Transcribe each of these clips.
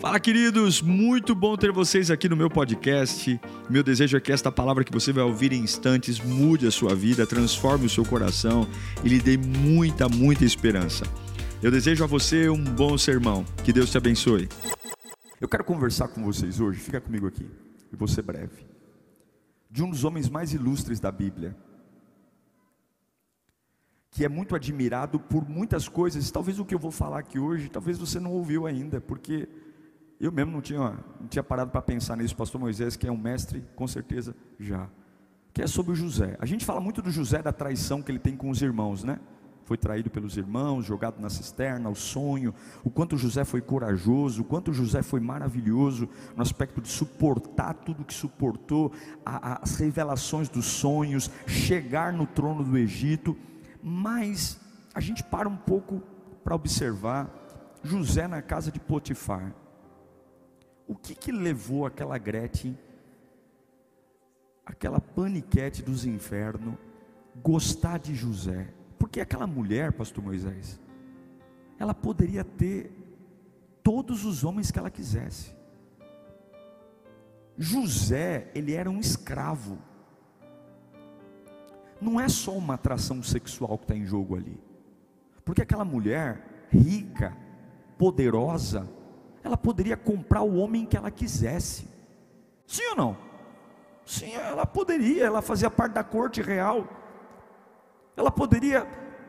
Fala, queridos! Muito bom ter vocês aqui no meu podcast. Meu desejo é que esta palavra que você vai ouvir em instantes mude a sua vida, transforme o seu coração e lhe dê muita, muita esperança. Eu desejo a você um bom sermão. Que Deus te abençoe. Eu quero conversar com vocês hoje, fica comigo aqui, e vou ser breve, de um dos homens mais ilustres da Bíblia, que é muito admirado por muitas coisas. Talvez o que eu vou falar aqui hoje, talvez você não ouviu ainda, porque eu mesmo não tinha, não tinha parado para pensar nisso. Pastor Moisés, que é um mestre, com certeza já. Que é sobre o José. A gente fala muito do José, da traição que ele tem com os irmãos, né? Foi traído pelos irmãos, jogado na cisterna, o sonho, o quanto José foi corajoso, o quanto José foi maravilhoso no aspecto de suportar tudo que suportou, a, a, as revelações dos sonhos, chegar no trono do Egito. Mas a gente para um pouco para observar José na casa de Potifar o que que levou aquela Gretchen, aquela paniquete dos infernos, gostar de José? Porque aquela mulher, pastor Moisés, ela poderia ter todos os homens que ela quisesse. José, ele era um escravo. Não é só uma atração sexual que está em jogo ali. Porque aquela mulher rica, poderosa, ela poderia comprar o homem que ela quisesse. Sim ou não? Sim, ela poderia, ela fazia parte da corte real. Ela poderia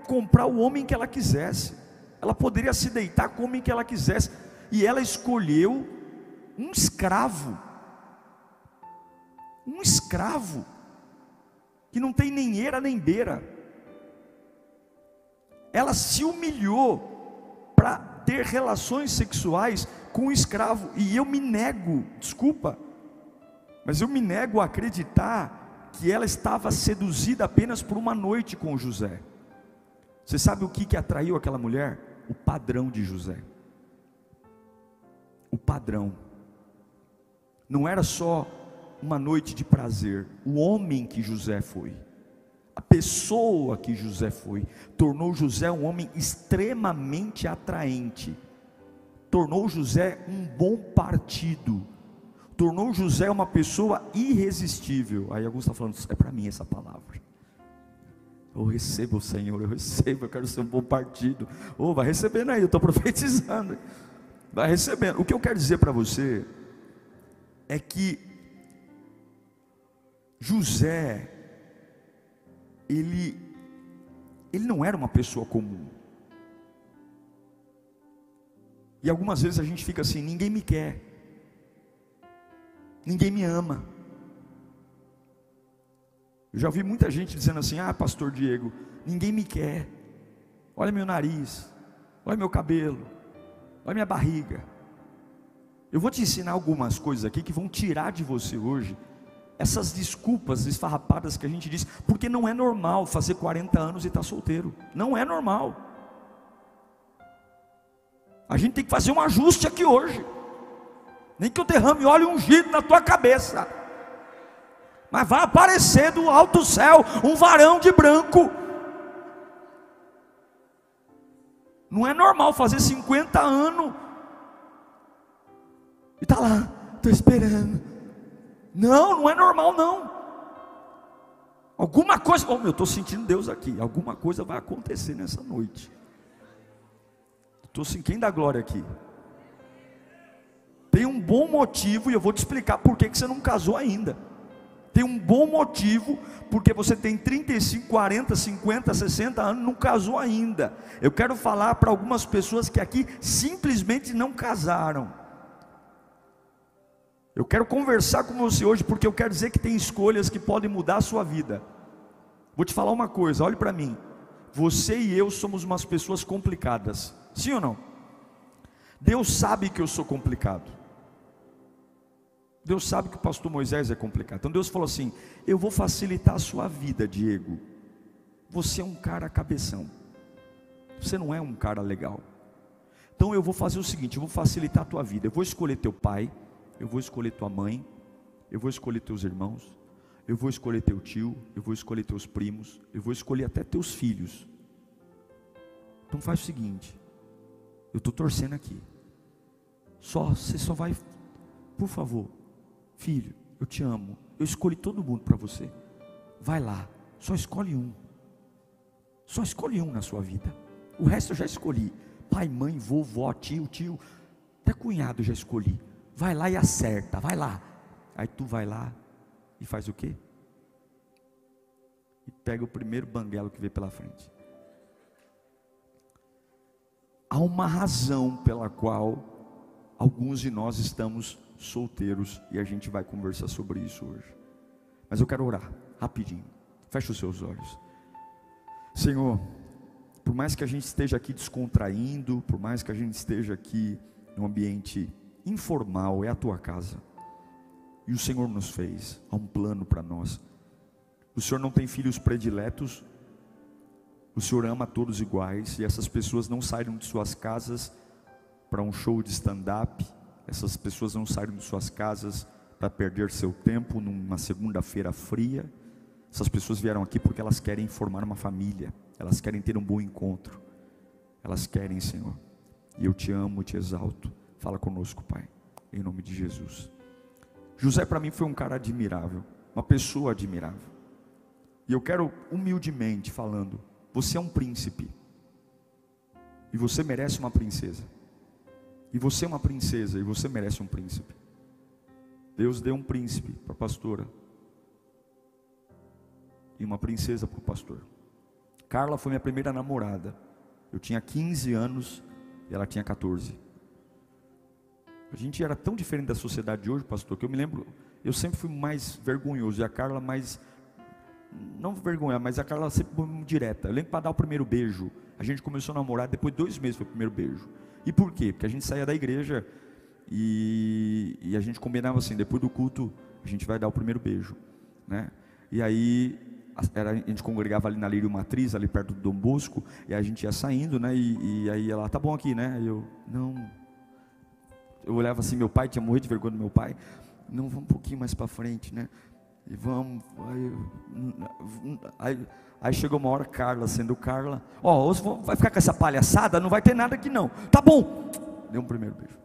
comprar o homem que ela quisesse. Ela poderia se deitar com o homem que ela quisesse. E ela escolheu um escravo. Um escravo que não tem nem eira nem beira. Ela se humilhou para ter relações sexuais com um escravo, e eu me nego, desculpa, mas eu me nego a acreditar que ela estava seduzida apenas por uma noite com José. Você sabe o que, que atraiu aquela mulher? O padrão de José. O padrão. Não era só uma noite de prazer, o homem que José foi a pessoa que José foi, tornou José um homem extremamente atraente, tornou José um bom partido, tornou José uma pessoa irresistível. Aí alguns estão falando, é para mim essa palavra. Eu recebo Senhor, eu recebo, eu quero ser um bom partido. Oh, vai recebendo aí, eu estou profetizando. Vai recebendo. O que eu quero dizer para você é que José ele, ele não era uma pessoa comum. E algumas vezes a gente fica assim: ninguém me quer, ninguém me ama. Eu já ouvi muita gente dizendo assim: ah, Pastor Diego, ninguém me quer. Olha meu nariz, olha meu cabelo, olha minha barriga. Eu vou te ensinar algumas coisas aqui que vão tirar de você hoje essas desculpas esfarrapadas que a gente diz, porque não é normal fazer 40 anos e estar tá solteiro, não é normal. A gente tem que fazer um ajuste aqui hoje, nem que eu derrame óleo ungido na tua cabeça, mas vai aparecer do alto céu um varão de branco. Não é normal fazer 50 anos e tá lá, estou esperando. Não, não é normal não. Alguma coisa, oh, eu estou sentindo Deus aqui. Alguma coisa vai acontecer nessa noite. Estou sentindo quem dá glória aqui. Tem um bom motivo e eu vou te explicar por que você não casou ainda. Tem um bom motivo porque você tem 35, 40, 50, 60 anos, não casou ainda. Eu quero falar para algumas pessoas que aqui simplesmente não casaram. Eu quero conversar com você hoje porque eu quero dizer que tem escolhas que podem mudar a sua vida. Vou te falar uma coisa, olhe para mim. Você e eu somos umas pessoas complicadas. Sim ou não? Deus sabe que eu sou complicado. Deus sabe que o pastor Moisés é complicado. Então Deus falou assim: Eu vou facilitar a sua vida, Diego. Você é um cara cabeção. Você não é um cara legal. Então eu vou fazer o seguinte: eu vou facilitar a tua vida. Eu vou escolher teu pai eu vou escolher tua mãe, eu vou escolher teus irmãos, eu vou escolher teu tio, eu vou escolher teus primos, eu vou escolher até teus filhos. Então faz o seguinte, eu estou torcendo aqui. Só, você só vai, por favor, filho, eu te amo. Eu escolhi todo mundo para você. Vai lá, só escolhe um. Só escolhe um na sua vida. O resto eu já escolhi. Pai, mãe, vovó, tio, tio, até cunhado eu já escolhi. Vai lá e acerta, vai lá. Aí tu vai lá e faz o quê? E pega o primeiro banguelo que vê pela frente. Há uma razão pela qual alguns de nós estamos solteiros e a gente vai conversar sobre isso hoje. Mas eu quero orar rapidinho. Feche os seus olhos. Senhor, por mais que a gente esteja aqui descontraindo, por mais que a gente esteja aqui num ambiente informal, é a tua casa. E o Senhor nos fez, há um plano para nós. O Senhor não tem filhos prediletos, o Senhor ama todos iguais, e essas pessoas não saíram de suas casas para um show de stand-up, essas pessoas não saíram de suas casas para perder seu tempo numa segunda-feira fria. Essas pessoas vieram aqui porque elas querem formar uma família, elas querem ter um bom encontro, elas querem, Senhor. E eu te amo, te exalto. Fala conosco, Pai, em nome de Jesus. José para mim foi um cara admirável, uma pessoa admirável. E eu quero humildemente falando, você é um príncipe. E você merece uma princesa. E você é uma princesa e você merece um príncipe. Deus deu um príncipe para a pastora e uma princesa para o pastor. Carla foi minha primeira namorada. Eu tinha 15 anos e ela tinha 14. A gente era tão diferente da sociedade de hoje, pastor, que eu me lembro, eu sempre fui mais vergonhoso e a Carla mais não vergonha, mas a Carla sempre foi direta. Eu lembro para dar o primeiro beijo. A gente começou a namorar, depois de dois meses foi o primeiro beijo. E por quê? Porque a gente saía da igreja e, e, a gente combinava assim, depois do culto a gente vai dar o primeiro beijo, né? E aí era, a gente congregava ali na Lírio Matriz, ali perto do Dom Bosco, e a gente ia saindo, né? E, e aí ela, tá bom aqui, né? E eu, não. Eu olhava assim, meu pai tinha morrido de vergonha do meu pai. Não, vamos um pouquinho mais para frente, né? E vamos. Aí, aí, aí, chegou uma hora, Carla, sendo Carla, ó, oh, vai ficar com essa palhaçada? Não vai ter nada aqui não. Tá bom. Deu um primeiro beijo.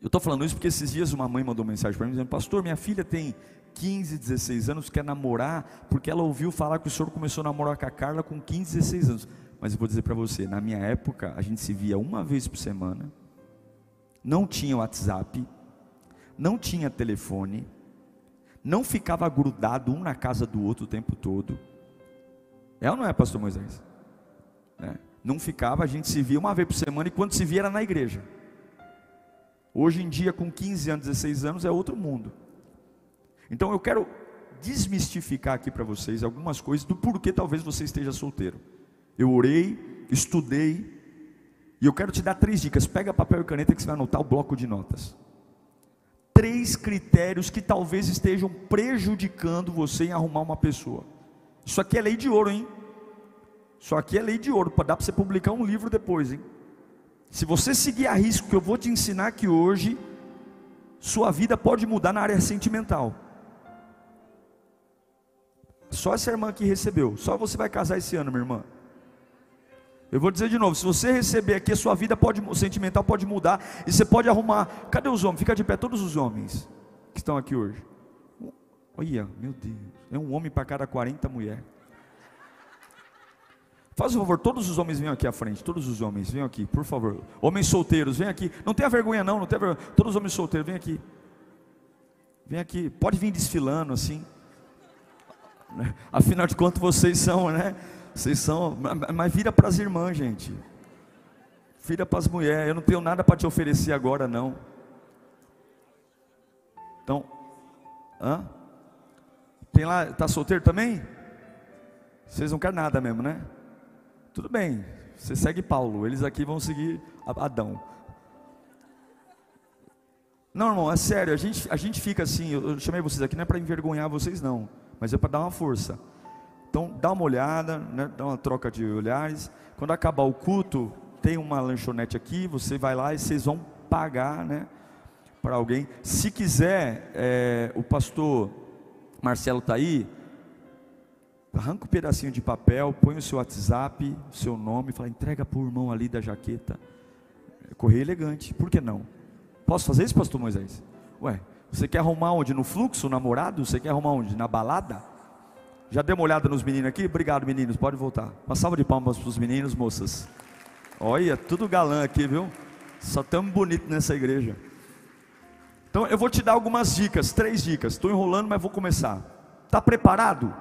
Eu estou falando isso porque esses dias uma mãe mandou mensagem para mim dizendo: Pastor, minha filha tem 15, 16 anos, quer namorar, porque ela ouviu falar que o senhor começou a namorar com a Carla com 15, 16 anos. Mas eu vou dizer para você: na minha época, a gente se via uma vez por semana, não tinha WhatsApp, não tinha telefone, não ficava grudado um na casa do outro o tempo todo. É ou não é, Pastor Moisés? É. Não ficava, a gente se via uma vez por semana e quando se via era na igreja. Hoje em dia, com 15 anos, 16 anos, é outro mundo. Então eu quero desmistificar aqui para vocês algumas coisas do porquê talvez você esteja solteiro. Eu orei, estudei, e eu quero te dar três dicas. Pega papel e caneta que você vai anotar o bloco de notas. Três critérios que talvez estejam prejudicando você em arrumar uma pessoa. Isso aqui é lei de ouro, hein? Isso aqui é lei de ouro, dar para você publicar um livro depois, hein? Se você seguir a risco que eu vou te ensinar aqui hoje, sua vida pode mudar na área sentimental. Só essa irmã que recebeu, só você vai casar esse ano, minha irmã. Eu vou dizer de novo, se você receber aqui, a sua vida pode, sentimental pode mudar e você pode arrumar. Cadê os homens? Fica de pé todos os homens que estão aqui hoje. Olha, meu Deus, é um homem para cada 40 mulheres. Faz o favor, todos os homens venham aqui à frente, todos os homens, venham aqui, por favor. Homens solteiros, venham aqui. Não tenha vergonha não, não tenha vergonha. Todos os homens solteiros, venham aqui. Vem aqui, pode vir desfilando assim. Afinal de contas vocês são, né? Vocês são, mas vira para as irmãs, gente. Vira para as mulheres. Eu não tenho nada para te oferecer agora, não. Então, hã? Tem lá, tá solteiro também? Vocês não querem nada mesmo, né? Tudo bem, você segue Paulo, eles aqui vão seguir Adão. Não, irmão, é sério, a gente, a gente fica assim, eu, eu chamei vocês aqui não é para envergonhar vocês não, mas é para dar uma força. Então, dá uma olhada, né, dá uma troca de olhares. Quando acabar o culto, tem uma lanchonete aqui, você vai lá e vocês vão pagar, né, para alguém. Se quiser, é, o pastor Marcelo está aí, arranca um pedacinho de papel, põe o seu WhatsApp, o seu nome, fala, entrega para o irmão ali da jaqueta. correr elegante, por que não? Posso fazer isso, pastor Moisés? Ué, você quer arrumar onde? No fluxo, namorado? Você quer arrumar onde? Na balada? Já deu uma olhada nos meninos aqui? Obrigado, meninos, pode voltar. Uma salva de palmas para os meninos, moças. Olha, tudo galã aqui, viu? Só tão bonito nessa igreja. Então eu vou te dar algumas dicas, três dicas. Estou enrolando, mas vou começar. Está preparado?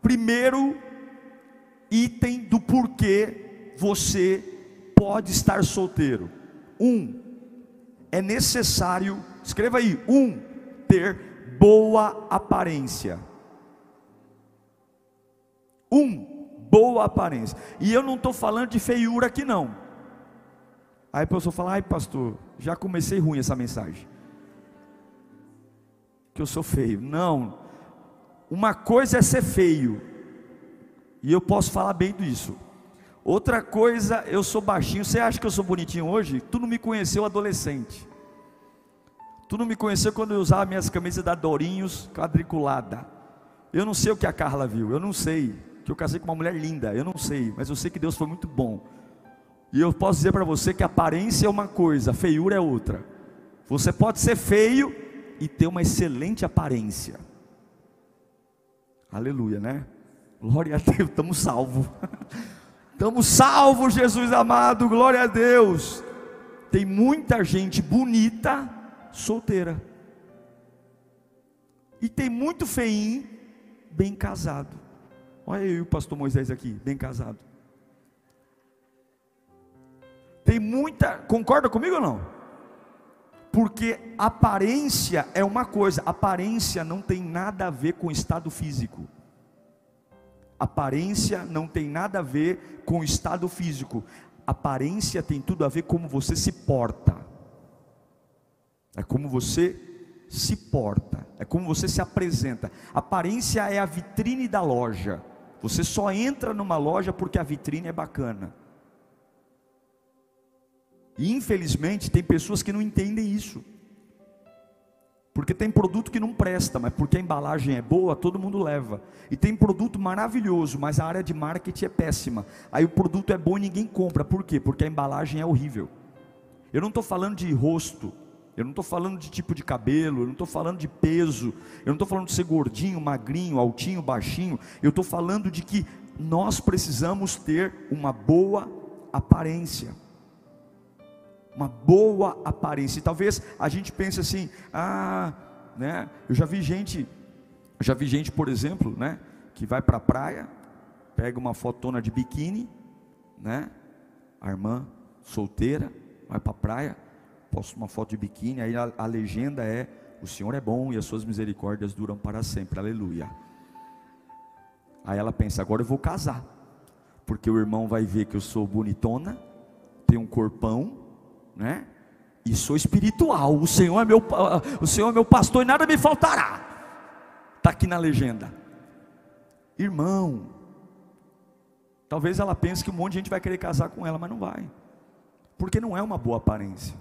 Primeiro item do porquê você pode estar solteiro. Um, é necessário, escreva aí, um, ter boa aparência. Um, boa aparência. E eu não estou falando de feiura aqui não. Aí a pessoa fala, ai pastor, já comecei ruim essa mensagem. Que eu sou feio. Não. Uma coisa é ser feio. E eu posso falar bem disso. Outra coisa, eu sou baixinho. Você acha que eu sou bonitinho hoje? Tu não me conheceu adolescente. Tu não me conheceu quando eu usava minhas camisas da Dorinhos quadriculada. Eu não sei o que a Carla viu, eu não sei. Que eu casei com uma mulher linda, eu não sei, mas eu sei que Deus foi muito bom. E eu posso dizer para você que aparência é uma coisa, feiura é outra. Você pode ser feio e ter uma excelente aparência. Aleluia, né? Glória a Deus, estamos salvos. Estamos salvos, Jesus amado, glória a Deus. Tem muita gente bonita solteira. E tem muito feinho bem casado. Olha eu e o pastor Moisés aqui, bem casado. Tem muita, concorda comigo ou não? Porque aparência é uma coisa, aparência não tem nada a ver com estado físico. Aparência não tem nada a ver com estado físico. Aparência tem tudo a ver como você se porta. É como você se porta, é como você se apresenta. Aparência é a vitrine da loja. Você só entra numa loja porque a vitrine é bacana. E infelizmente tem pessoas que não entendem isso. Porque tem produto que não presta, mas porque a embalagem é boa, todo mundo leva. E tem produto maravilhoso, mas a área de marketing é péssima. Aí o produto é bom e ninguém compra. Por quê? Porque a embalagem é horrível. Eu não estou falando de rosto, eu não estou falando de tipo de cabelo, eu não estou falando de peso, eu não estou falando de ser gordinho, magrinho, altinho, baixinho. Eu estou falando de que nós precisamos ter uma boa aparência. Uma boa aparência. E talvez a gente pense assim, ah, né? Eu já vi gente, já vi gente, por exemplo, né? Que vai para a praia, pega uma fotona de biquíni, né? A irmã solteira, vai para a praia posto uma foto de biquíni, aí a, a legenda é: O Senhor é bom e as suas misericórdias duram para sempre, aleluia. Aí ela pensa: agora eu vou casar, porque o irmão vai ver que eu sou bonitona, tenho um corpão, né? E sou espiritual. O Senhor é meu, o Senhor é meu pastor e nada me faltará. Está aqui na legenda. Irmão, talvez ela pense que um monte de gente vai querer casar com ela, mas não vai, porque não é uma boa aparência.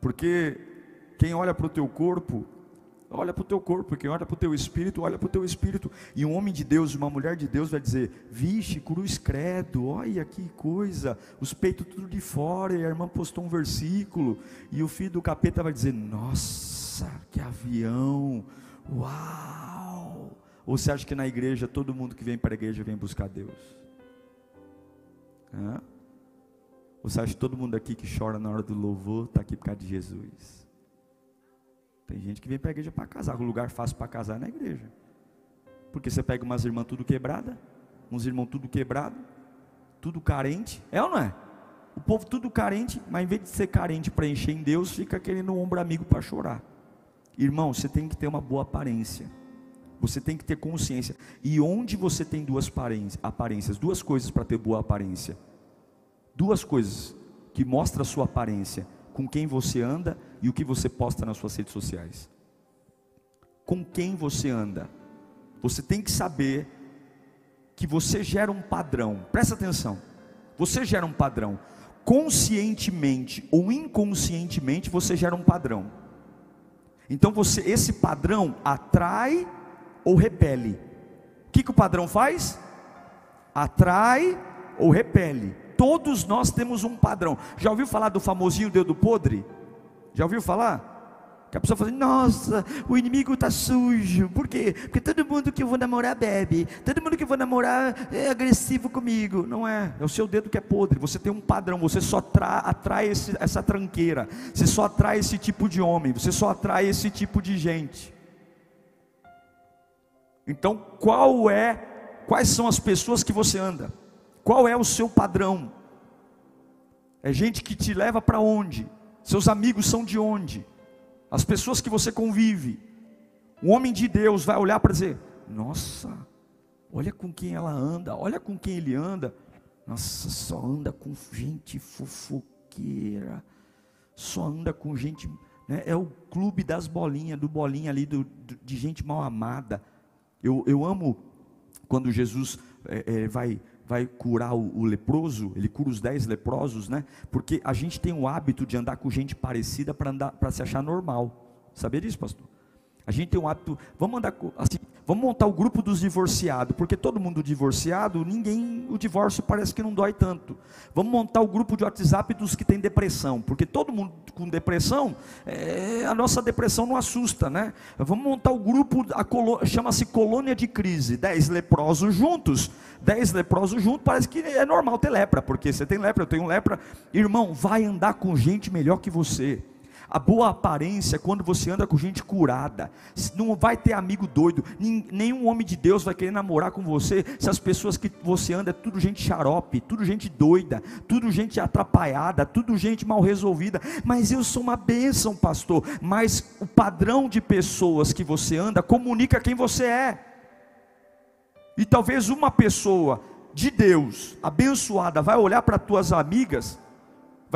Porque quem olha para o teu corpo, olha para o teu corpo, quem olha para o teu espírito, olha para o teu espírito. E um homem de Deus, uma mulher de Deus vai dizer: Vixe, cruz credo, olha que coisa, os peitos tudo de fora. E a irmã postou um versículo, e o filho do capeta vai dizer: Nossa, que avião, uau. Ou você acha que na igreja todo mundo que vem para a igreja vem buscar Deus? Hã? Você acha que todo mundo aqui que chora na hora do louvor está aqui por causa de Jesus? Tem gente que vem para a igreja para casar. O lugar fácil para casar é na igreja. Porque você pega umas irmãs tudo quebrada, uns irmãos tudo quebrado, tudo carente. É ou não é? O povo tudo carente, mas em vez de ser carente para encher em Deus, fica querendo um ombro amigo para chorar. Irmão, você tem que ter uma boa aparência. Você tem que ter consciência. E onde você tem duas aparências, duas coisas para ter boa aparência duas coisas que mostram a sua aparência, com quem você anda e o que você posta nas suas redes sociais. Com quem você anda. Você tem que saber que você gera um padrão. Presta atenção. Você gera um padrão. Conscientemente ou inconscientemente você gera um padrão. Então você esse padrão atrai ou repele. O que, que o padrão faz? Atrai ou repele. Todos nós temos um padrão. Já ouviu falar do famosinho dedo podre? Já ouviu falar? Que a pessoa fala assim, nossa, o inimigo está sujo. Por quê? Porque todo mundo que eu vou namorar bebe. Todo mundo que eu vou namorar é agressivo comigo. Não é, é o seu dedo que é podre. Você tem um padrão, você só atrai esse, essa tranqueira. Você só atrai esse tipo de homem. Você só atrai esse tipo de gente. Então, qual é, quais são as pessoas que você anda? Qual é o seu padrão? É gente que te leva para onde? Seus amigos são de onde? as pessoas que você convive, o homem de Deus vai olhar para dizer: Nossa, olha com quem ela anda, olha com quem ele anda. Nossa, só anda com gente fofoqueira, só anda com gente. Né, é o clube das bolinhas, do bolinha ali, do, de gente mal amada. Eu, eu amo quando Jesus é, é, vai vai curar o, o, leproso, ele cura os dez leprosos, né? Porque a gente tem o hábito de andar com gente parecida para andar para se achar normal. Sabia disso, pastor? A gente tem um hábito, vamos andar assim, vamos montar o grupo dos divorciados, porque todo mundo divorciado, ninguém, o divórcio parece que não dói tanto. Vamos montar o grupo de WhatsApp dos que tem depressão, porque todo mundo com depressão, é, a nossa depressão não assusta, né? Vamos montar o grupo, chama-se colônia de crise, dez leprosos juntos, dez leprosos juntos, parece que é normal ter lepra, porque você tem lepra, eu tenho lepra, irmão, vai andar com gente melhor que você. A boa aparência é quando você anda com gente curada. Não vai ter amigo doido. Nenhum homem de Deus vai querer namorar com você se as pessoas que você anda é tudo gente xarope, tudo gente doida, tudo gente atrapalhada, tudo gente mal resolvida. Mas eu sou uma bênção, pastor. Mas o padrão de pessoas que você anda comunica quem você é. E talvez uma pessoa de Deus, abençoada, vai olhar para tuas amigas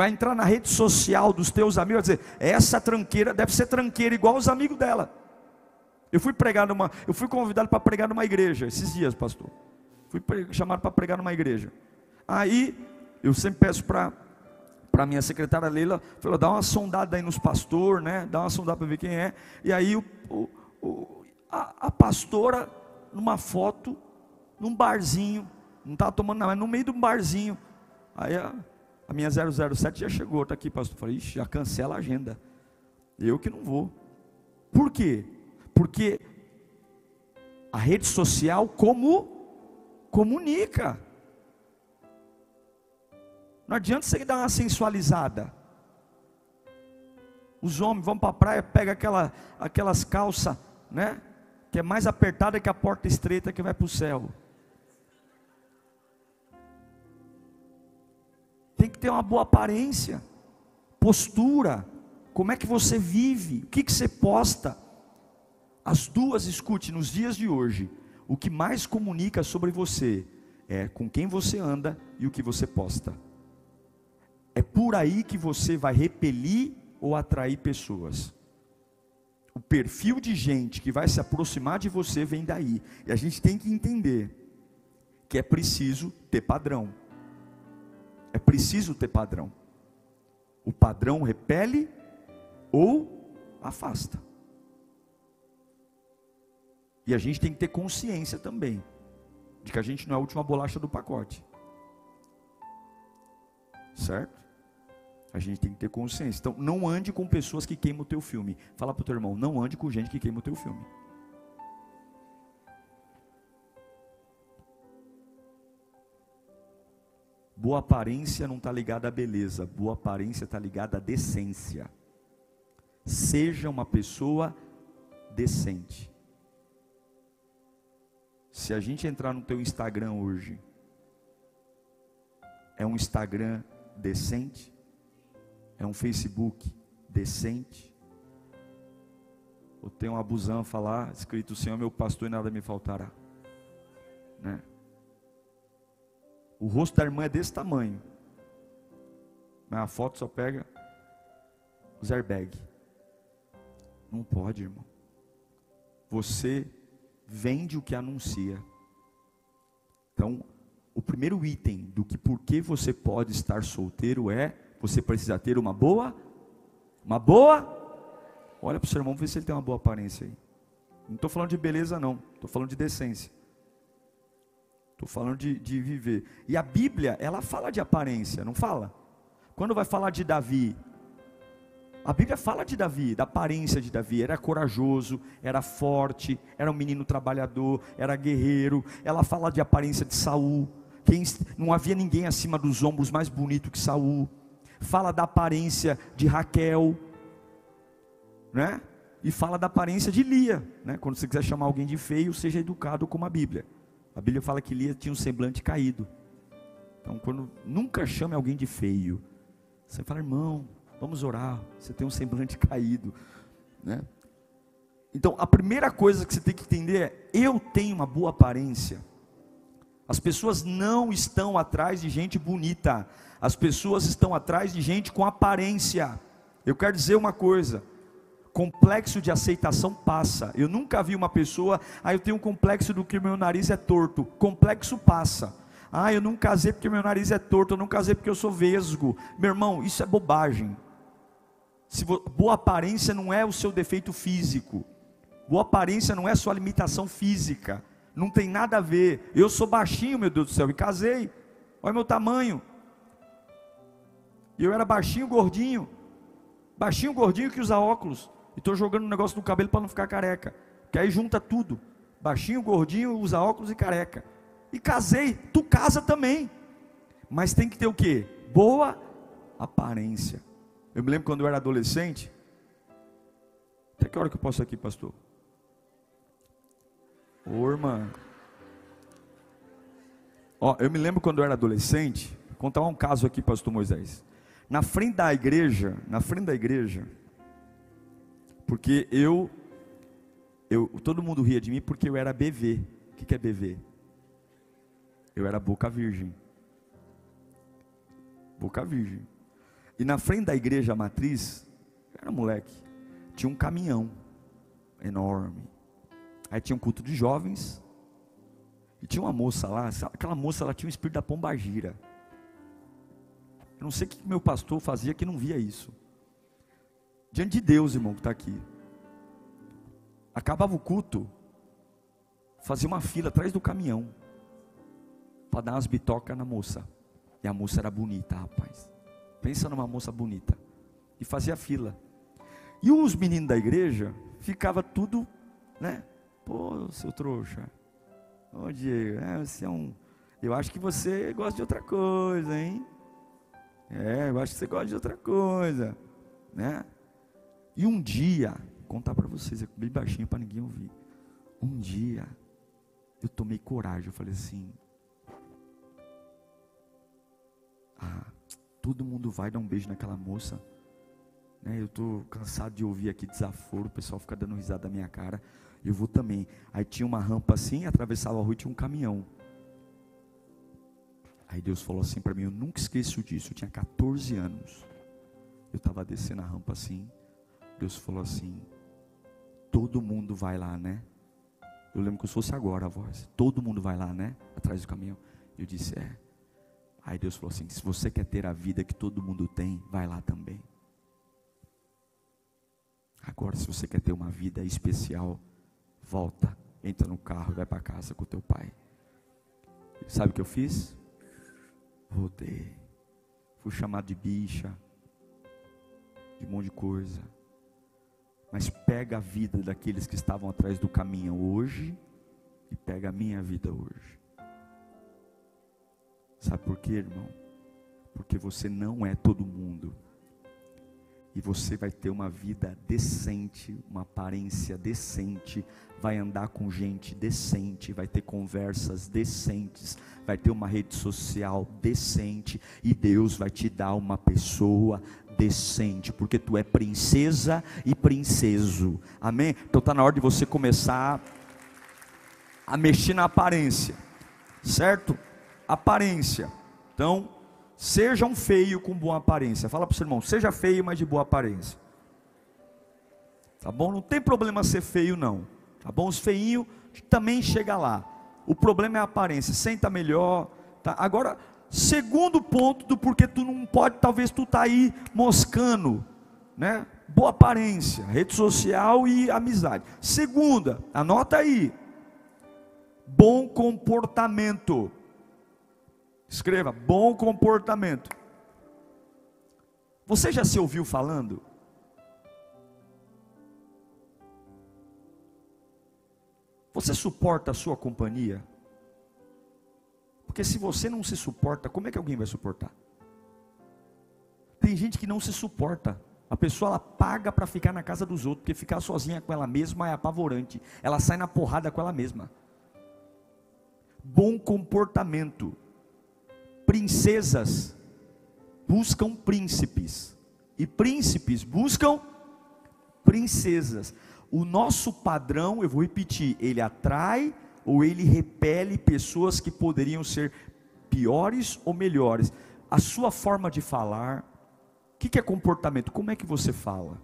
vai entrar na rede social dos teus amigos e dizer: essa tranqueira deve ser tranqueira igual os amigos dela. Eu fui pregar numa, eu fui convidado para pregar numa igreja esses dias, pastor. Fui chamado para pregar numa igreja. Aí eu sempre peço para para minha secretária Leila, falou, dá uma sondada aí nos pastores, né? Dá uma sondada para ver quem é. E aí o, o a, a, pastora numa foto, num barzinho, não estava tomando nada, mas no meio de um barzinho. Aí a, a minha 007 já chegou, está aqui, pastor. Falei, Ixi, já cancela a agenda. Eu que não vou. Por quê? Porque a rede social como comunica. Não adianta você dar uma sensualizada. Os homens vão para a praia, pega aquela, aquelas calças, né? Que é mais apertada que a porta estreita que vai para o céu. Tem que ter uma boa aparência, postura, como é que você vive, o que, que você posta. As duas, escute, nos dias de hoje, o que mais comunica sobre você é com quem você anda e o que você posta. É por aí que você vai repelir ou atrair pessoas. O perfil de gente que vai se aproximar de você vem daí. E a gente tem que entender que é preciso ter padrão. É preciso ter padrão. O padrão repele ou afasta. E a gente tem que ter consciência também de que a gente não é a última bolacha do pacote. Certo? A gente tem que ter consciência. Então, não ande com pessoas que queimam o teu filme. Fala para o teu irmão, não ande com gente que queima o teu filme. Boa aparência não está ligada à beleza, boa aparência está ligada à decência. Seja uma pessoa decente. Se a gente entrar no teu Instagram hoje, é um Instagram decente? É um Facebook decente? Ou tem um abusão falar, escrito: Senhor meu pastor e nada me faltará. Né? O rosto da irmã é desse tamanho. Mas a foto só pega os airbag. Não pode, irmão. Você vende o que anuncia. Então, o primeiro item do que por que você pode estar solteiro é você precisa ter uma boa, uma boa. Olha para o seu irmão, ver se ele tem uma boa aparência aí. Não estou falando de beleza, não. Estou falando de decência. Estou falando de, de viver. E a Bíblia, ela fala de aparência, não fala? Quando vai falar de Davi, a Bíblia fala de Davi, da aparência de Davi. Era corajoso, era forte, era um menino trabalhador, era guerreiro. Ela fala de aparência de Saul. Quem, não havia ninguém acima dos ombros mais bonito que Saul. Fala da aparência de Raquel, né? E fala da aparência de Lia, né? Quando você quiser chamar alguém de feio, seja educado como a Bíblia. A Bíblia fala que Lia tinha um semblante caído. Então, quando nunca chame alguém de feio, você fala, irmão, vamos orar. Você tem um semblante caído, né? Então, a primeira coisa que você tem que entender é: eu tenho uma boa aparência. As pessoas não estão atrás de gente bonita. As pessoas estão atrás de gente com aparência. Eu quero dizer uma coisa: complexo de aceitação passa. Eu nunca vi uma pessoa, ah, eu tenho um complexo do que meu nariz é torto. Complexo passa. Ah, eu não casei porque meu nariz é torto, eu não casei porque eu sou vesgo. Meu irmão, isso é bobagem. Se boa aparência não é o seu defeito físico. Boa aparência não é sua limitação física. Não tem nada a ver. Eu sou baixinho, meu Deus do céu, e casei. Olha meu tamanho. Eu era baixinho, gordinho. Baixinho, gordinho que usa óculos. E estou jogando um negócio no cabelo para não ficar careca. Que aí junta tudo. Baixinho, gordinho, usa óculos e careca. E casei. Tu casa também. Mas tem que ter o quê? Boa aparência. Eu me lembro quando eu era adolescente. Até que hora que eu posso aqui, pastor? Ô, irmã. Ó, eu me lembro quando eu era adolescente. Vou contar um caso aqui, pastor Moisés. Na frente da igreja, na frente da igreja, porque eu, eu, todo mundo ria de mim porque eu era BV. O que, que é BV? Eu era boca virgem. Boca virgem. E na frente da igreja matriz, era moleque, tinha um caminhão enorme. Aí tinha um culto de jovens. E tinha uma moça lá, aquela moça ela tinha o espírito da pombagira. Eu não sei o que meu pastor fazia que não via isso. Diante de Deus, irmão, que está aqui. Acabava o culto, fazia uma fila atrás do caminhão, para dar umas bitocas na moça. E a moça era bonita, rapaz. Pensa numa moça bonita. E fazia fila. E os meninos da igreja ficava tudo, né? Pô, seu trouxa. Ô Diego, é, você é um. Eu acho que você gosta de outra coisa, hein? É, eu acho que você gosta de outra coisa, né? E um dia, vou contar para vocês, é bem baixinho para ninguém ouvir. Um dia, eu tomei coragem, eu falei assim: Ah, todo mundo vai dar um beijo naquela moça. Né, eu estou cansado de ouvir aqui desaforo, o pessoal fica dando risada da minha cara. Eu vou também. Aí tinha uma rampa assim, atravessava a rua e tinha um caminhão. Aí Deus falou assim para mim, eu nunca esqueço disso. Eu tinha 14 anos. Eu estava descendo a rampa assim. Deus falou assim: todo mundo vai lá, né? Eu lembro que se fosse agora a voz: todo mundo vai lá, né? Atrás do caminhão. Eu disse: é. Aí Deus falou assim: se você quer ter a vida que todo mundo tem, vai lá também. Agora, se você quer ter uma vida especial, volta, entra no carro, vai para casa com teu pai. Sabe o que eu fiz? Voltei. Fui chamado de bicha, de um monte de coisa mas pega a vida daqueles que estavam atrás do caminho hoje e pega a minha vida hoje. Sabe por quê, irmão? Porque você não é todo mundo. E você vai ter uma vida decente, uma aparência decente, vai andar com gente decente, vai ter conversas decentes, vai ter uma rede social decente, e Deus vai te dar uma pessoa decente, porque tu é princesa e princeso. Amém? Então está na hora de você começar a mexer na aparência. Certo? Aparência. Então, seja um feio com boa aparência. Fala para o seu irmão, seja feio, mas de boa aparência. Tá bom? Não tem problema ser feio, não. Tá bom? Os feinhos também chega lá. O problema é a aparência. Senta melhor. Tá? Agora, Segundo ponto do porquê tu não pode, talvez tu tá aí moscando, né? Boa aparência, rede social e amizade. Segunda, anota aí. Bom comportamento. Escreva, bom comportamento. Você já se ouviu falando? Você suporta a sua companhia? Porque se você não se suporta, como é que alguém vai suportar? Tem gente que não se suporta. A pessoa ela paga para ficar na casa dos outros, porque ficar sozinha com ela mesma é apavorante. Ela sai na porrada com ela mesma. Bom comportamento. Princesas buscam príncipes e príncipes buscam princesas. O nosso padrão, eu vou repetir, ele atrai ou ele repele pessoas que poderiam ser piores ou melhores. A sua forma de falar, o que, que é comportamento? Como é que você fala?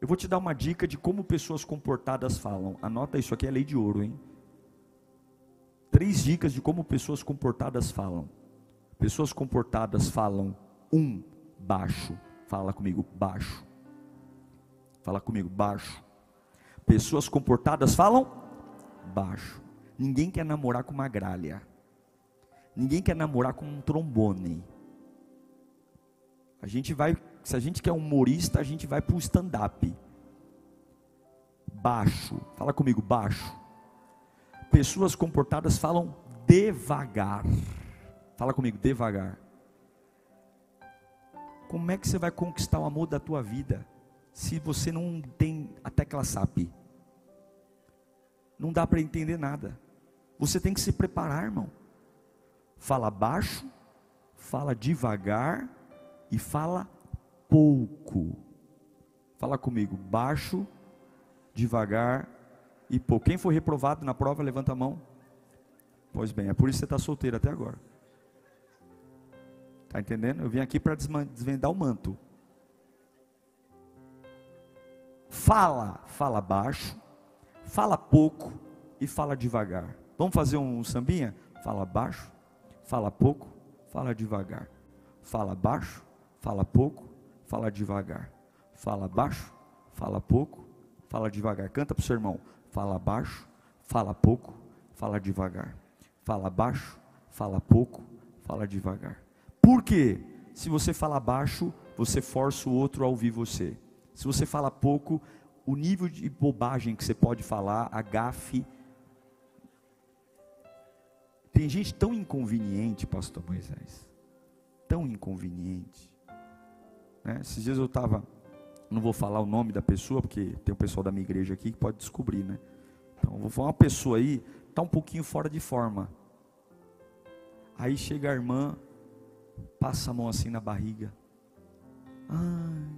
Eu vou te dar uma dica de como pessoas comportadas falam. Anota isso aqui, é lei de ouro, hein? Três dicas de como pessoas comportadas falam. Pessoas comportadas falam, um, baixo. Fala comigo, baixo. Fala comigo, baixo. Pessoas comportadas falam baixo. Ninguém quer namorar com uma gralha. Ninguém quer namorar com um trombone. A gente vai, se a gente quer um humorista, a gente vai para o stand-up. Baixo. Fala comigo, baixo. Pessoas comportadas falam devagar. Fala comigo, devagar. Como é que você vai conquistar o amor da tua vida? se você não tem a tecla SAP. Não dá para entender nada. Você tem que se preparar, irmão. Fala baixo, fala devagar e fala pouco. Fala comigo, baixo, devagar e pouco. Quem foi reprovado na prova, levanta a mão. Pois bem, é por isso que você está solteiro até agora. Está entendendo? Eu vim aqui para desvendar o manto. fala, fala baixo, fala pouco e fala devagar. Vamos fazer um sambinha? Fala baixo, fala pouco, fala devagar. Fala baixo, fala pouco, fala devagar. Fala baixo, fala pouco, fala devagar. Canta para o seu irmão. Fala baixo, fala pouco, fala devagar. Fala baixo, fala pouco, fala devagar. Por quê? Se você fala baixo, você força o outro a ouvir você. Se você fala pouco, o nível de bobagem que você pode falar, a gafe. Tem gente tão inconveniente, pastor Moisés. Tão inconveniente. Né? Esses dias eu estava, não vou falar o nome da pessoa, porque tem o pessoal da minha igreja aqui que pode descobrir, né? Então, vou falar uma pessoa aí, está um pouquinho fora de forma. Aí chega a irmã, passa a mão assim na barriga. Ai,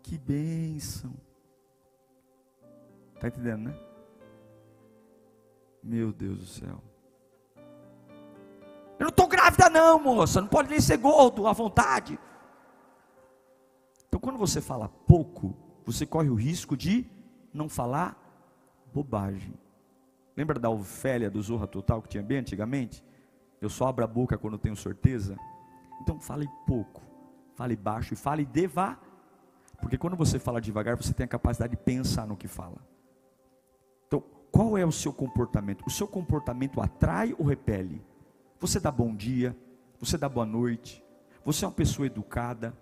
que bênção. Está entendendo, né? Meu Deus do céu. Eu não estou grávida, não, moça. Não pode nem ser gordo à vontade. Então, quando você fala pouco, você corre o risco de não falar bobagem. Lembra da Ofélia do Zorra Total que tinha bem antigamente? Eu só abro a boca quando tenho certeza. Então, fale pouco, fale baixo e fale devagar. Porque quando você fala devagar, você tem a capacidade de pensar no que fala. Qual é o seu comportamento? O seu comportamento atrai ou repele? Você dá bom dia, você dá boa noite, você é uma pessoa educada.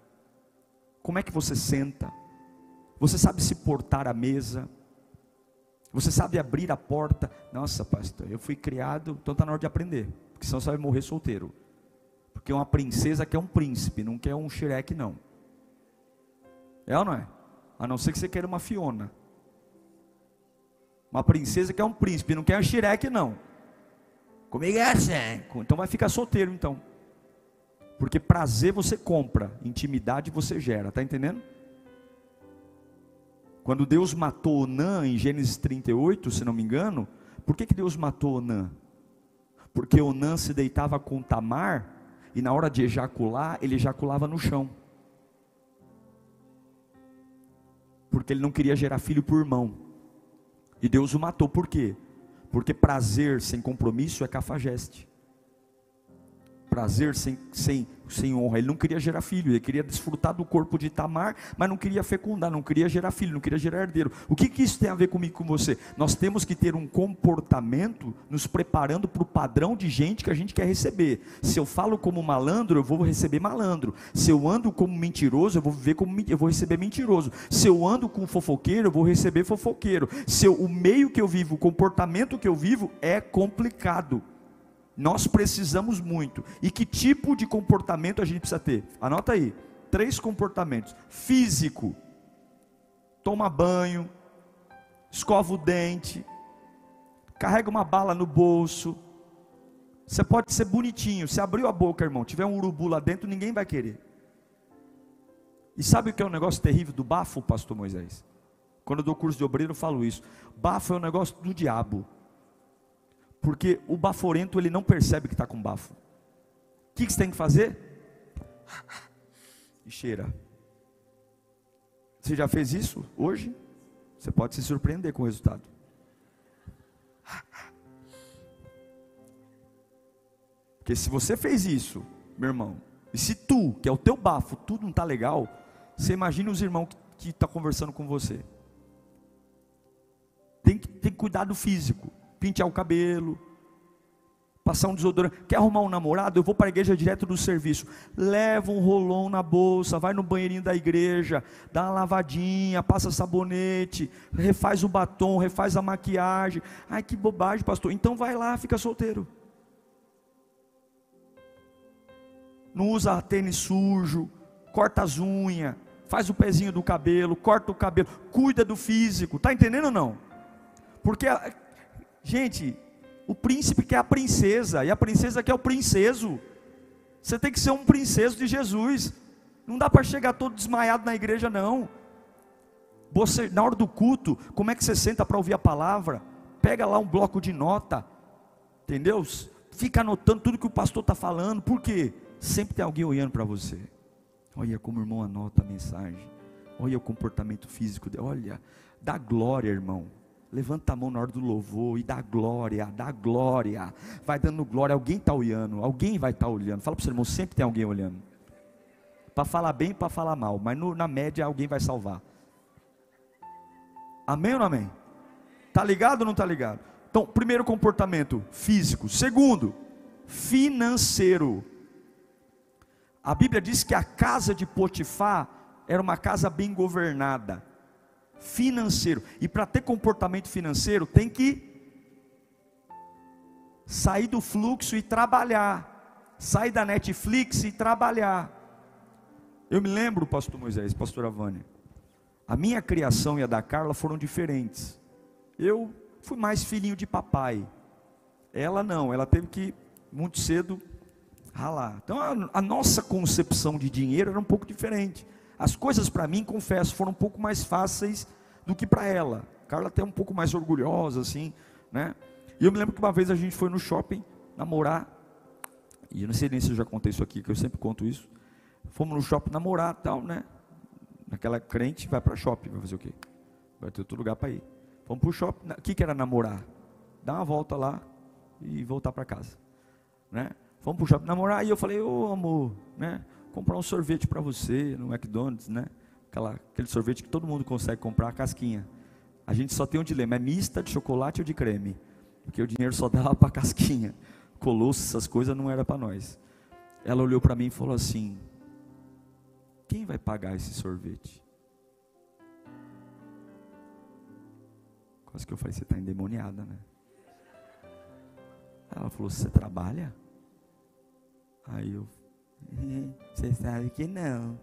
Como é que você senta? Você sabe se portar à mesa? Você sabe abrir a porta? Nossa, pastor, eu fui criado, então está na hora de aprender, porque senão você vai morrer solteiro. Porque uma princesa quer um príncipe, não quer um xereque, não. É ou não é? A não ser que você queira uma Fiona. Uma princesa quer um príncipe, não quer um xireque, não. Comigo é assim. Então vai ficar solteiro, então. Porque prazer você compra, intimidade você gera, tá entendendo? Quando Deus matou Onã em Gênesis 38, se não me engano, por que, que Deus matou Onã? Porque Onã se deitava com Tamar e na hora de ejacular, ele ejaculava no chão. porque ele não queria gerar filho por irmão. E Deus o matou, por quê? Porque prazer sem compromisso é cafajeste. Prazer sem, sem, sem honra. Ele não queria gerar filho, ele queria desfrutar do corpo de Tamar, mas não queria fecundar, não queria gerar filho, não queria gerar herdeiro. O que, que isso tem a ver comigo com você? Nós temos que ter um comportamento nos preparando para o padrão de gente que a gente quer receber. Se eu falo como malandro, eu vou receber malandro. Se eu ando como mentiroso, eu vou viver como eu vou receber mentiroso. Se eu ando com fofoqueiro, eu vou receber fofoqueiro. Se eu, o meio que eu vivo, o comportamento que eu vivo é complicado. Nós precisamos muito. E que tipo de comportamento a gente precisa ter? Anota aí. Três comportamentos: físico, toma banho, escova o dente, carrega uma bala no bolso. Você pode ser bonitinho. Se abriu a boca, irmão, tiver um urubu lá dentro, ninguém vai querer. E sabe o que é um negócio terrível do bafo, pastor Moisés? Quando eu dou curso de obreiro, eu falo isso. Bafo é um negócio do diabo. Porque o baforento ele não percebe que está com bafo. O que, que você tem que fazer? E cheira. Você já fez isso hoje? Você pode se surpreender com o resultado. Porque se você fez isso, meu irmão, e se tu, que é o teu bafo, tudo não está legal, você imagina os irmãos que estão tá conversando com você. Tem que ter cuidado físico pentear o cabelo, passar um desodorante. Quer arrumar um namorado? Eu vou para a igreja direto do serviço. Leva um rolão na bolsa, vai no banheirinho da igreja, dá uma lavadinha, passa sabonete, refaz o batom, refaz a maquiagem. Ai, que bobagem, pastor. Então vai lá, fica solteiro. Não usa tênis sujo, corta as unhas, faz o pezinho do cabelo, corta o cabelo, cuida do físico. Tá entendendo ou não? Porque Gente, o príncipe quer a princesa, e a princesa quer o princeso. Você tem que ser um princeso de Jesus. Não dá para chegar todo desmaiado na igreja, não. Você, na hora do culto, como é que você senta para ouvir a palavra? Pega lá um bloco de nota, entendeu? Fica anotando tudo que o pastor está falando, por quê? Sempre tem alguém olhando para você. Olha como o irmão anota a mensagem. Olha o comportamento físico dele. Olha, dá glória, irmão. Levanta a mão na hora do louvor e dá glória, dá glória. Vai dando glória. Alguém está olhando, alguém vai estar tá olhando. Fala para o seu irmão, sempre tem alguém olhando. Para falar bem para falar mal, mas no, na média alguém vai salvar. Amém ou não amém? Tá ligado ou não tá ligado? Então, primeiro comportamento físico. Segundo, financeiro. A Bíblia diz que a casa de Potifar era uma casa bem governada financeiro. E para ter comportamento financeiro, tem que sair do fluxo e trabalhar. Sair da Netflix e trabalhar. Eu me lembro, pastor Moisés, pastora Vânia, a minha criação e a da Carla foram diferentes. Eu fui mais filhinho de papai. Ela não, ela teve que muito cedo ralar. Então a, a nossa concepção de dinheiro era um pouco diferente. As coisas para mim, confesso, foram um pouco mais fáceis do que para ela. Carla até um pouco mais orgulhosa, assim, né? E eu me lembro que uma vez a gente foi no shopping namorar, e eu não sei nem se eu já contei isso aqui, que eu sempre conto isso. Fomos no shopping namorar tal, né? Naquela crente vai para shopping, vai fazer o quê? Vai ter outro lugar para ir. Fomos para o shopping, o que, que era namorar? Dar uma volta lá e voltar para casa, né? Fomos para o shopping namorar e eu falei, ô amor, né? Comprar um sorvete para você no McDonald's, né? Aquela, aquele sorvete que todo mundo consegue comprar, a casquinha. A gente só tem um dilema, é mista de chocolate ou de creme? Porque o dinheiro só dava para casquinha. Colosso, essas coisas não era para nós. Ela olhou para mim e falou assim: Quem vai pagar esse sorvete? Quase que eu falei, você está endemoniada, né? Ela falou, você trabalha? Aí eu você sabe que não.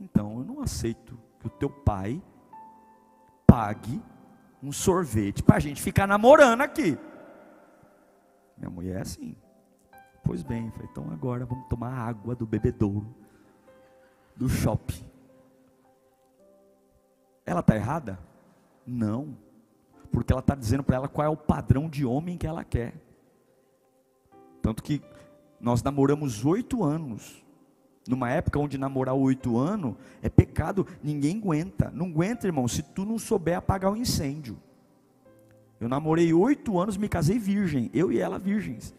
Então eu não aceito que o teu pai pague um sorvete para a gente ficar namorando aqui. Minha mulher é assim. Pois bem, falei, então agora vamos tomar água do bebedouro do shopping. Ela está errada? Não. Porque ela está dizendo para ela qual é o padrão de homem que ela quer. Tanto que nós namoramos oito anos. Numa época onde namorar oito anos é pecado, ninguém aguenta. Não aguenta, irmão, se tu não souber apagar o incêndio. Eu namorei oito anos, me casei virgem, eu e ela virgens.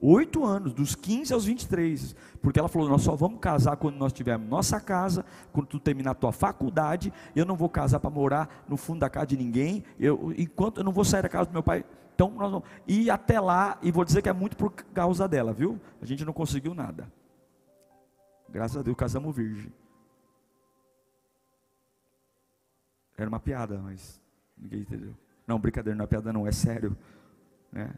Oito anos, dos 15 aos 23. Porque ela falou: Nós só vamos casar quando nós tivermos nossa casa, quando tu terminar a tua faculdade. Eu não vou casar para morar no fundo da casa de ninguém. Eu, enquanto eu não vou sair da casa do meu pai. Então, nós vamos. E até lá, e vou dizer que é muito por causa dela, viu? A gente não conseguiu nada. Graças a Deus, casamos virgem. Era uma piada, mas ninguém entendeu. Não, brincadeira, não é piada, não, é sério. Né?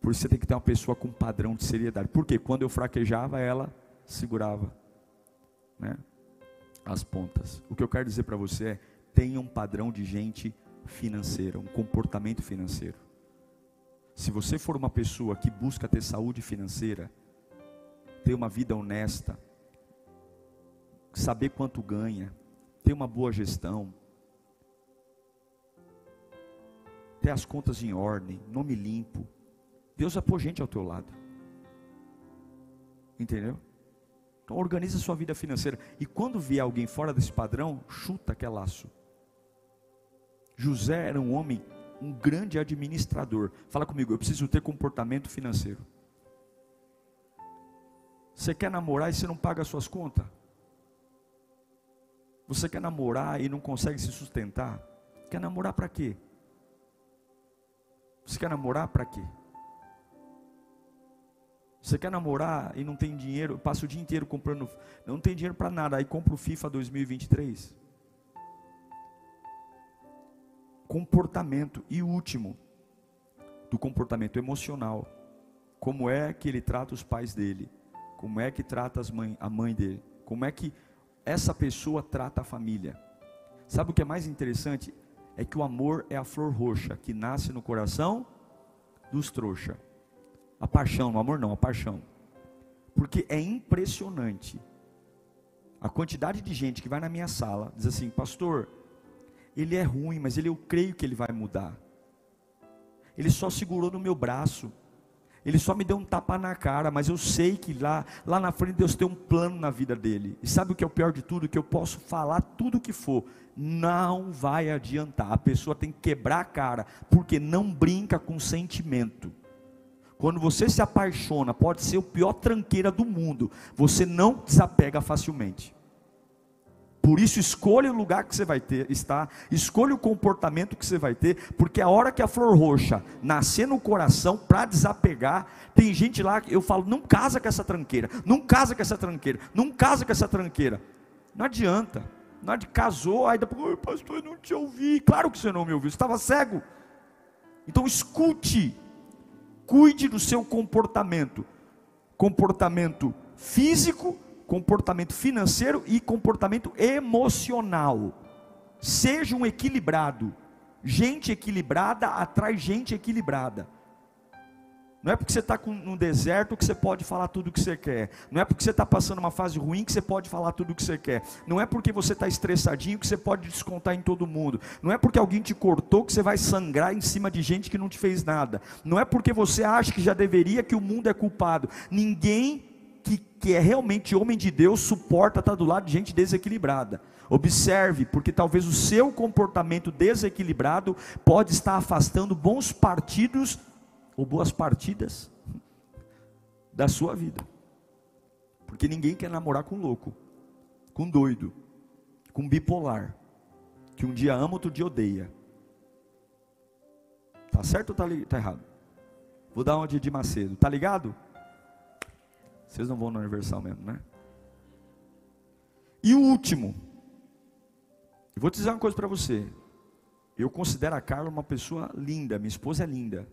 Por isso você tem que ter uma pessoa com padrão de seriedade. Porque quando eu fraquejava, ela segurava né, as pontas. O que eu quero dizer para você é: tenha um padrão de gente financeira, um comportamento financeiro. Se você for uma pessoa que busca ter saúde financeira, ter uma vida honesta, saber quanto ganha, ter uma boa gestão, ter as contas em ordem, nome limpo, Deus vai pôr gente ao teu lado. Entendeu? Então organiza sua vida financeira. E quando vier alguém fora desse padrão, chuta aquele laço. José era um homem, um grande administrador. Fala comigo, eu preciso ter comportamento financeiro. Você quer namorar e você não paga as suas contas? Você quer namorar e não consegue se sustentar? Quer namorar para quê? Você quer namorar para quê? Você quer namorar e não tem dinheiro, passa o dia inteiro comprando, não tem dinheiro para nada, aí compra o FIFA 2023. Comportamento e último, do comportamento emocional. Como é que ele trata os pais dele? Como é que trata mãe, a mãe dele? Como é que essa pessoa trata a família? Sabe o que é mais interessante? É que o amor é a flor roxa que nasce no coração dos trouxa. A paixão, o amor não, a paixão. Porque é impressionante a quantidade de gente que vai na minha sala, diz assim, pastor, ele é ruim, mas ele eu creio que ele vai mudar. Ele só segurou no meu braço. Ele só me deu um tapa na cara, mas eu sei que lá, lá na frente Deus tem um plano na vida dele. E sabe o que é o pior de tudo? Que eu posso falar tudo o que for, não vai adiantar. A pessoa tem que quebrar a cara, porque não brinca com sentimento. Quando você se apaixona, pode ser o pior tranqueira do mundo, você não desapega facilmente. Por isso, escolha o lugar que você vai ter, estar, escolha o comportamento que você vai ter, porque a hora que a flor roxa nascer no coração para desapegar, tem gente lá que eu falo, não casa com essa tranqueira, não casa com essa tranqueira, não casa com essa tranqueira. Não adianta. Não adianta, casou, aí depois, pastor, eu não te ouvi. Claro que você não me ouviu, você estava cego. Então escute Cuide do seu comportamento. Comportamento físico, comportamento financeiro e comportamento emocional. Seja um equilibrado. Gente equilibrada atrai gente equilibrada. Não é porque você está no deserto que você pode falar tudo o que você quer. Não é porque você está passando uma fase ruim que você pode falar tudo o que você quer. Não é porque você está estressadinho que você pode descontar em todo mundo. Não é porque alguém te cortou que você vai sangrar em cima de gente que não te fez nada. Não é porque você acha que já deveria que o mundo é culpado. Ninguém que, é realmente homem de Deus suporta estar do lado de gente desequilibrada. Observe, porque talvez o seu comportamento desequilibrado pode estar afastando bons partidos ou boas partidas da sua vida. Porque ninguém quer namorar com louco, com doido, com bipolar, que um dia ama, outro dia odeia. Tá certo ou tá, tá errado? Vou dar uma de Macedo, tá ligado? Vocês não vão no Universal mesmo, né? E o último, vou te dizer uma coisa para você. Eu considero a Carla uma pessoa linda, minha esposa é linda.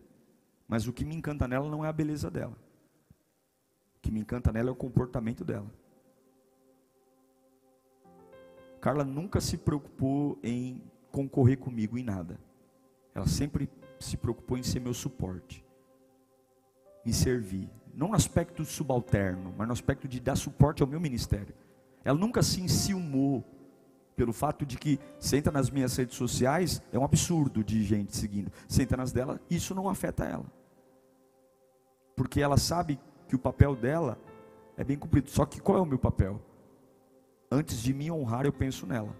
Mas o que me encanta nela não é a beleza dela. O que me encanta nela é o comportamento dela. Carla nunca se preocupou em concorrer comigo em nada. Ela sempre se preocupou em ser meu suporte, me servir. Não no aspecto subalterno, mas no aspecto de dar suporte ao meu ministério. Ela nunca se enciumou pelo fato de que entra nas minhas redes sociais, é um absurdo de gente seguindo. Entra nas dela, isso não afeta ela porque ela sabe que o papel dela é bem cumprido. Só que qual é o meu papel? Antes de me honrar, eu penso nela.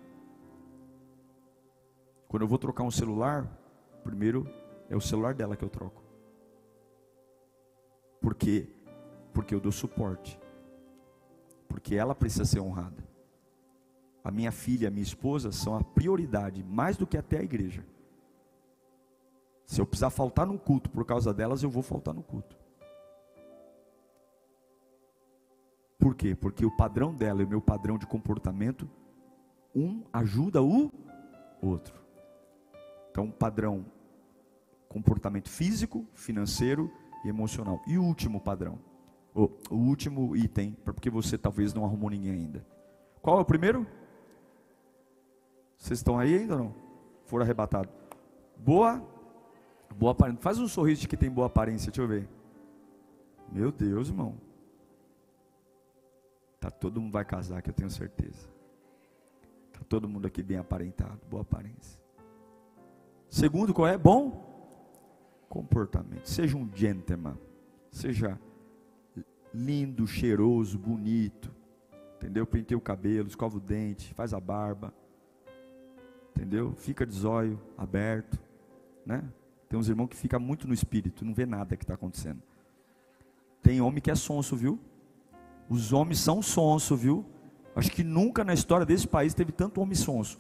Quando eu vou trocar um celular, primeiro é o celular dela que eu troco. Porque Porque eu dou suporte. Porque ela precisa ser honrada. A minha filha a minha esposa são a prioridade, mais do que até a igreja. Se eu precisar faltar no culto por causa delas, eu vou faltar no culto. Por quê? Porque o padrão dela e o meu padrão de comportamento, um ajuda o outro. Então, padrão comportamento físico, financeiro e emocional. E o último padrão, o, o último item, porque você talvez não arrumou ninguém ainda. Qual é o primeiro? Vocês estão aí ainda ou não? Foram arrebatados. Boa, boa aparência. Faz um sorriso de que tem boa aparência, deixa eu ver. Meu Deus, irmão. Tá todo mundo vai casar, que eu tenho certeza. Tá todo mundo aqui bem aparentado, boa aparência. Segundo, qual é? Bom comportamento. Seja um gentleman. Seja lindo, cheiroso, bonito. Entendeu? Penteia o cabelo, escova o dente, faz a barba. Entendeu? Fica de zóio aberto, né? Tem uns irmãos que fica muito no espírito, não vê nada que está acontecendo. Tem homem que é sonso, viu? Os homens são sonso, viu? Acho que nunca na história desse país teve tanto homem sonso.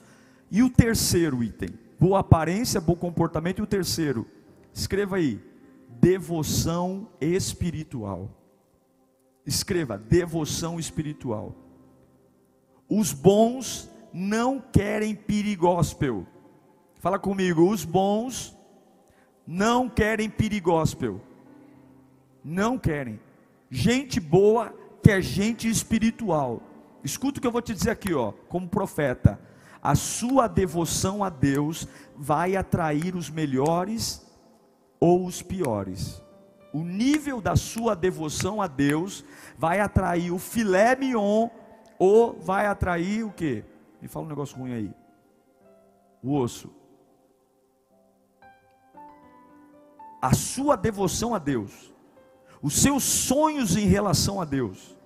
E o terceiro item? Boa aparência, bom comportamento. E o terceiro? Escreva aí: devoção espiritual. Escreva: devoção espiritual. Os bons não querem perigóspel. Fala comigo, os bons não querem perigóspel. Não querem. Gente boa quer gente espiritual. Escuta o que eu vou te dizer aqui, ó, como profeta. A sua devoção a Deus vai atrair os melhores ou os piores. O nível da sua devoção a Deus vai atrair o filé mignon ou vai atrair o que? Me fala um negócio ruim aí. O osso. A sua devoção a Deus, os seus sonhos em relação a Deus,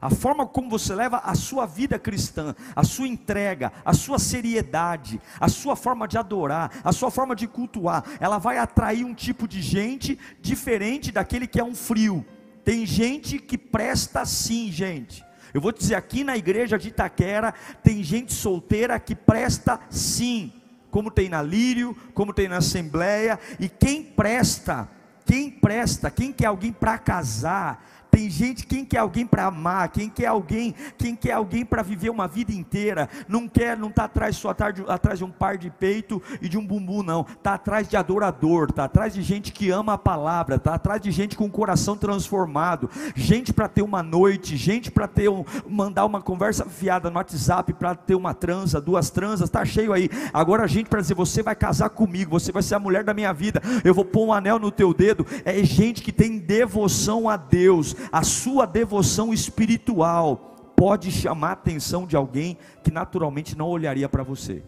a forma como você leva a sua vida cristã, a sua entrega, a sua seriedade, a sua forma de adorar, a sua forma de cultuar, ela vai atrair um tipo de gente diferente daquele que é um frio. Tem gente que presta sim, gente. Eu vou dizer, aqui na igreja de Itaquera, tem gente solteira que presta sim, como tem na Lírio, como tem na Assembleia, e quem presta, quem presta, quem quer alguém para casar, tem gente, quem quer alguém para amar, quem quer alguém, quem quer alguém para viver uma vida inteira, não quer, não está atrás só atrás de um par de peito e de um bumbum, não. Está atrás de adorador, está atrás de gente que ama a palavra, está atrás de gente com o coração transformado, gente para ter uma noite, gente para ter um, mandar uma conversa fiada no WhatsApp para ter uma transa, duas transas, está cheio aí. Agora gente para dizer, você vai casar comigo, você vai ser a mulher da minha vida, eu vou pôr um anel no teu dedo. É gente que tem devoção a Deus, a sua devoção espiritual pode chamar a atenção de alguém que naturalmente não olharia para você.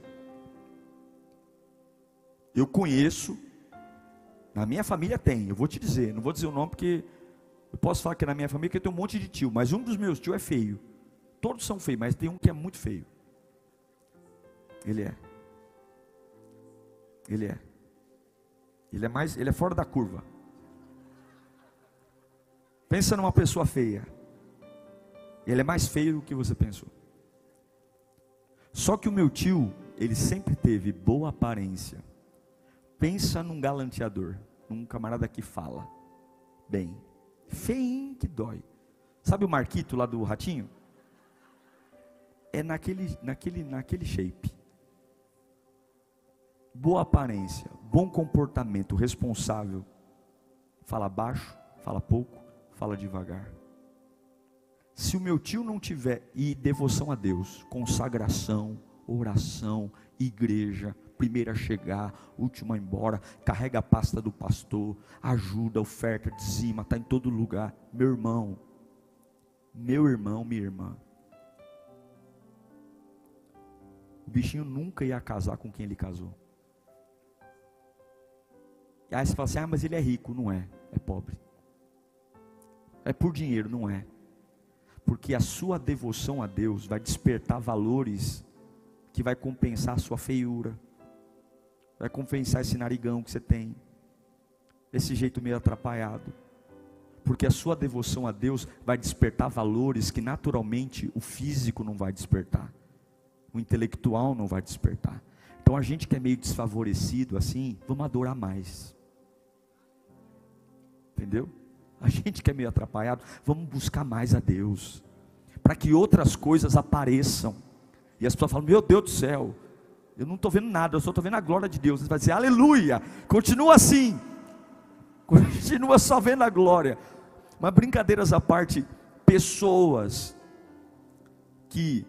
Eu conheço, na minha família tem, eu vou te dizer, não vou dizer o nome porque eu posso falar que na minha família tem um monte de tio, mas um dos meus tios é feio. Todos são feios, mas tem um que é muito feio. Ele é. Ele é. Ele é mais, ele é fora da curva. Pensa numa pessoa feia. Ele é mais feio do que você pensou. Só que o meu tio, ele sempre teve boa aparência. Pensa num galanteador, num camarada que fala bem. Feinho que dói. Sabe o Marquito lá do Ratinho? É naquele, naquele, naquele shape. Boa aparência, bom comportamento, responsável. Fala baixo, fala pouco fala devagar. Se o meu tio não tiver e devoção a Deus, consagração, oração, igreja, primeiro a chegar, último a embora, carrega a pasta do pastor, ajuda, oferta, dizima, está em todo lugar. Meu irmão, meu irmão, minha irmã. O bichinho nunca ia casar com quem ele casou. E aí você fala assim: ah, mas ele é rico. Não é, é pobre. É por dinheiro, não é. Porque a sua devoção a Deus vai despertar valores que vai compensar a sua feiura, vai compensar esse narigão que você tem, esse jeito meio atrapalhado. Porque a sua devoção a Deus vai despertar valores que naturalmente o físico não vai despertar, o intelectual não vai despertar. Então a gente que é meio desfavorecido assim, vamos adorar mais. Entendeu? A gente que é meio atrapalhado, vamos buscar mais a Deus, para que outras coisas apareçam. E as pessoas falam: Meu Deus do céu, eu não estou vendo nada, eu só estou vendo a glória de Deus. Você vai dizer: Aleluia, continua assim, continua só vendo a glória. Mas brincadeiras à parte, pessoas que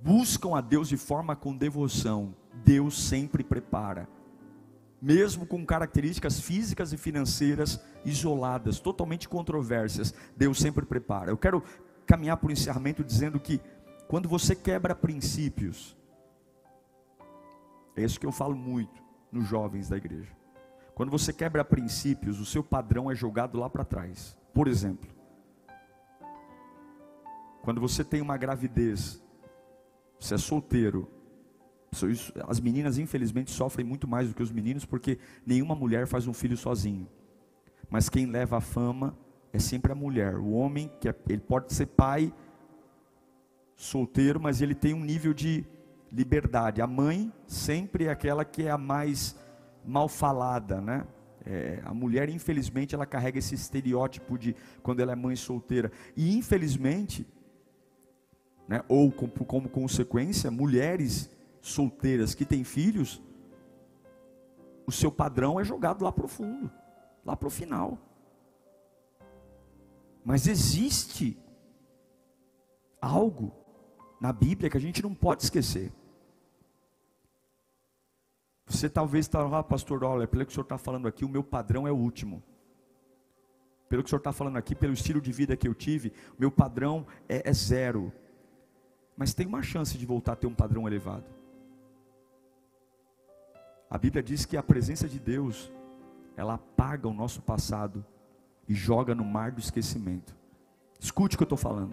buscam a Deus de forma com devoção, Deus sempre prepara mesmo com características físicas e financeiras isoladas, totalmente controversas, Deus sempre prepara. Eu quero caminhar para o encerramento dizendo que quando você quebra princípios, é isso que eu falo muito nos jovens da igreja. Quando você quebra princípios, o seu padrão é jogado lá para trás. Por exemplo, quando você tem uma gravidez, você é solteiro, as meninas, infelizmente, sofrem muito mais do que os meninos, porque nenhuma mulher faz um filho sozinho. Mas quem leva a fama é sempre a mulher. O homem, que é, ele pode ser pai, solteiro, mas ele tem um nível de liberdade. A mãe sempre é aquela que é a mais mal falada, né? É, a mulher, infelizmente, ela carrega esse estereótipo de quando ela é mãe solteira. E infelizmente, né, ou como, como consequência, mulheres solteiras que têm filhos, o seu padrão é jogado lá para o fundo, lá para o final. Mas existe algo na Bíblia que a gente não pode esquecer. Você talvez está pastor, olha, pelo que o senhor está falando aqui, o meu padrão é o último. Pelo que o senhor está falando aqui, pelo estilo de vida que eu tive, o meu padrão é, é zero. Mas tem uma chance de voltar a ter um padrão elevado. A Bíblia diz que a presença de Deus, ela apaga o nosso passado e joga no mar do esquecimento. Escute o que eu estou falando.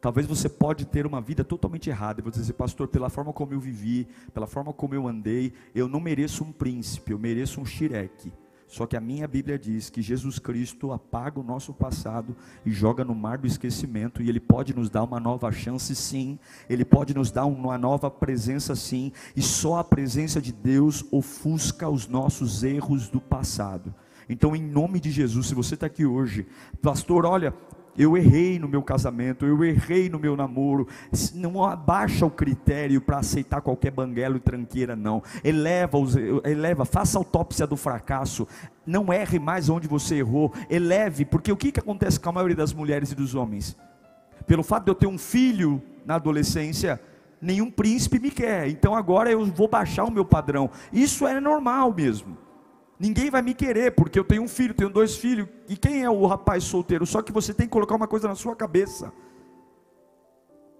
Talvez você pode ter uma vida totalmente errada. Eu vou dizer, pastor, pela forma como eu vivi, pela forma como eu andei, eu não mereço um príncipe, eu mereço um xireque. Só que a minha Bíblia diz que Jesus Cristo apaga o nosso passado e joga no mar do esquecimento, e Ele pode nos dar uma nova chance, sim, Ele pode nos dar uma nova presença, sim, e só a presença de Deus ofusca os nossos erros do passado. Então, em nome de Jesus, se você está aqui hoje, pastor, olha, eu errei no meu casamento, eu errei no meu namoro. Não abaixa o critério para aceitar qualquer banguelo e tranqueira, não. Eleva, eleva, faça autópsia do fracasso. Não erre mais onde você errou. Eleve, porque o que, que acontece com a maioria das mulheres e dos homens? Pelo fato de eu ter um filho na adolescência, nenhum príncipe me quer. Então agora eu vou baixar o meu padrão. Isso é normal mesmo. Ninguém vai me querer, porque eu tenho um filho, tenho dois filhos. E quem é o rapaz solteiro? Só que você tem que colocar uma coisa na sua cabeça.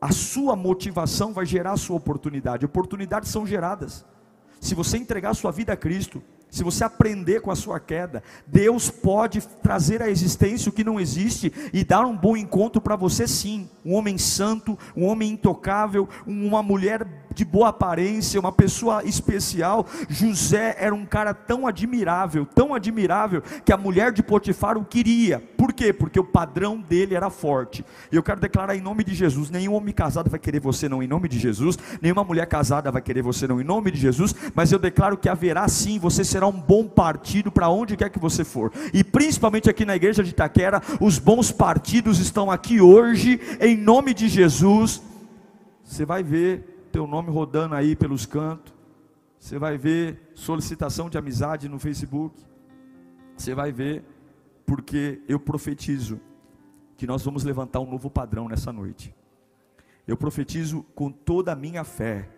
A sua motivação vai gerar a sua oportunidade. Oportunidades são geradas. Se você entregar a sua vida a Cristo, se você aprender com a sua queda, Deus pode trazer à existência o que não existe e dar um bom encontro para você sim. Um homem santo, um homem intocável, uma mulher de boa aparência, uma pessoa especial. José era um cara tão admirável, tão admirável, que a mulher de Potifar o queria. Por quê? Porque o padrão dele era forte. E eu quero declarar em nome de Jesus: nenhum homem casado vai querer você, não, em nome de Jesus. Nenhuma mulher casada vai querer você, não, em nome de Jesus. Mas eu declaro que haverá sim, você será um bom partido para onde quer que você for. E principalmente aqui na igreja de Itaquera, os bons partidos estão aqui hoje, em nome de Jesus. Você vai ver teu nome rodando aí pelos cantos. Você vai ver solicitação de amizade no Facebook. Você vai ver, porque eu profetizo que nós vamos levantar um novo padrão nessa noite. Eu profetizo com toda a minha fé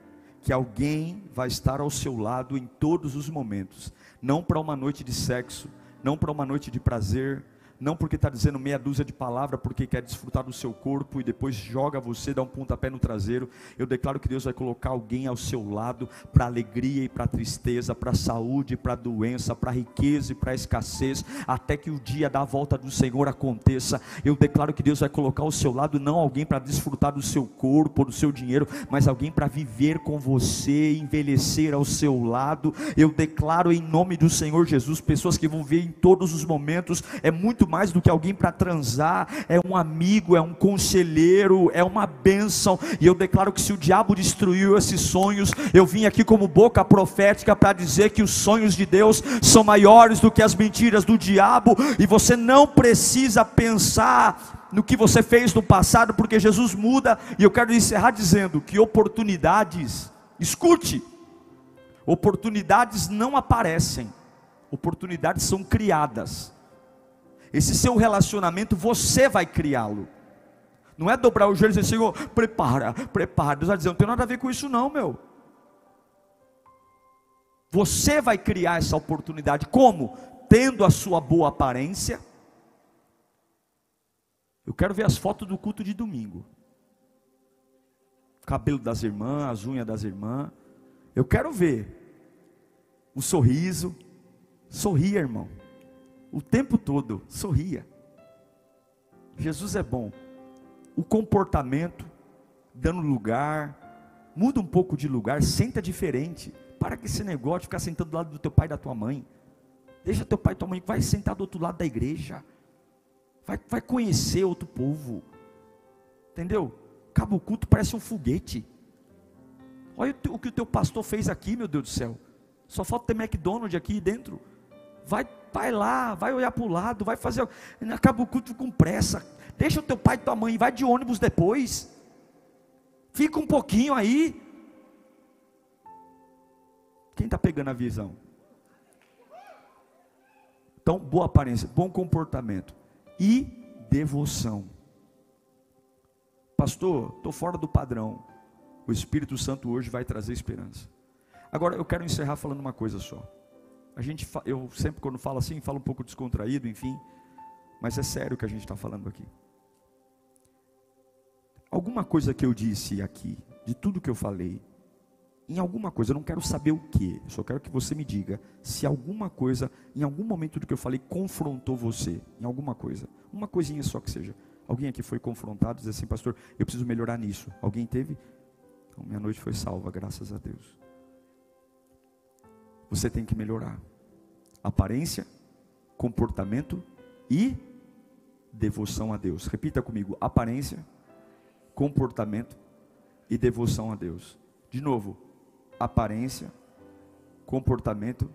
que alguém vai estar ao seu lado em todos os momentos, não para uma noite de sexo, não para uma noite de prazer, não porque está dizendo meia dúzia de palavra, porque quer desfrutar do seu corpo e depois joga você, dá um pontapé no traseiro. Eu declaro que Deus vai colocar alguém ao seu lado para alegria e para tristeza, para saúde, para doença, para riqueza e para escassez, até que o dia da volta do Senhor aconteça. Eu declaro que Deus vai colocar ao seu lado não alguém para desfrutar do seu corpo, do seu dinheiro, mas alguém para viver com você, envelhecer ao seu lado. Eu declaro em nome do Senhor Jesus pessoas que vão ver em todos os momentos. É muito mais do que alguém para transar, é um amigo, é um conselheiro, é uma bênção. E eu declaro que se o diabo destruiu esses sonhos, eu vim aqui como boca profética para dizer que os sonhos de Deus são maiores do que as mentiras do diabo, e você não precisa pensar no que você fez no passado, porque Jesus muda, e eu quero encerrar dizendo que oportunidades, escute, oportunidades não aparecem, oportunidades são criadas. Esse seu relacionamento você vai criá-lo. Não é dobrar o joelho e dizer, Senhor, prepara, prepara. Deus vai dizer, não tem nada a ver com isso, não, meu. Você vai criar essa oportunidade. Como? Tendo a sua boa aparência. Eu quero ver as fotos do culto de domingo. Cabelo das irmãs, as unhas das irmãs. Eu quero ver o sorriso. Sorria, irmão. O tempo todo, sorria. Jesus é bom. O comportamento, dando lugar, muda um pouco de lugar, senta diferente. Para com esse negócio de ficar sentado do lado do teu pai e da tua mãe. Deixa teu pai e tua mãe, vai sentar do outro lado da igreja. Vai, vai conhecer outro povo. Entendeu? Cabo culto parece um foguete. Olha o que o teu pastor fez aqui, meu Deus do céu. Só falta ter McDonald's aqui dentro. Vai, vai lá, vai olhar para o lado, vai fazer. Acaba o culto com pressa. Deixa o teu pai e tua mãe, vai de ônibus depois. Fica um pouquinho aí. Quem está pegando a visão? Então, boa aparência, bom comportamento e devoção. Pastor, estou fora do padrão. O Espírito Santo hoje vai trazer esperança. Agora eu quero encerrar falando uma coisa só. A gente, eu sempre quando falo assim, falo um pouco descontraído, enfim, mas é sério o que a gente está falando aqui. Alguma coisa que eu disse aqui, de tudo que eu falei, em alguma coisa, eu não quero saber o que, só quero que você me diga se alguma coisa, em algum momento do que eu falei, confrontou você, em alguma coisa, uma coisinha só que seja. Alguém aqui foi confrontado, diz assim, pastor, eu preciso melhorar nisso. Alguém teve? Então, minha noite foi salva, graças a Deus. Você tem que melhorar aparência, comportamento e devoção a Deus. Repita comigo: aparência, comportamento e devoção a Deus. De novo, aparência, comportamento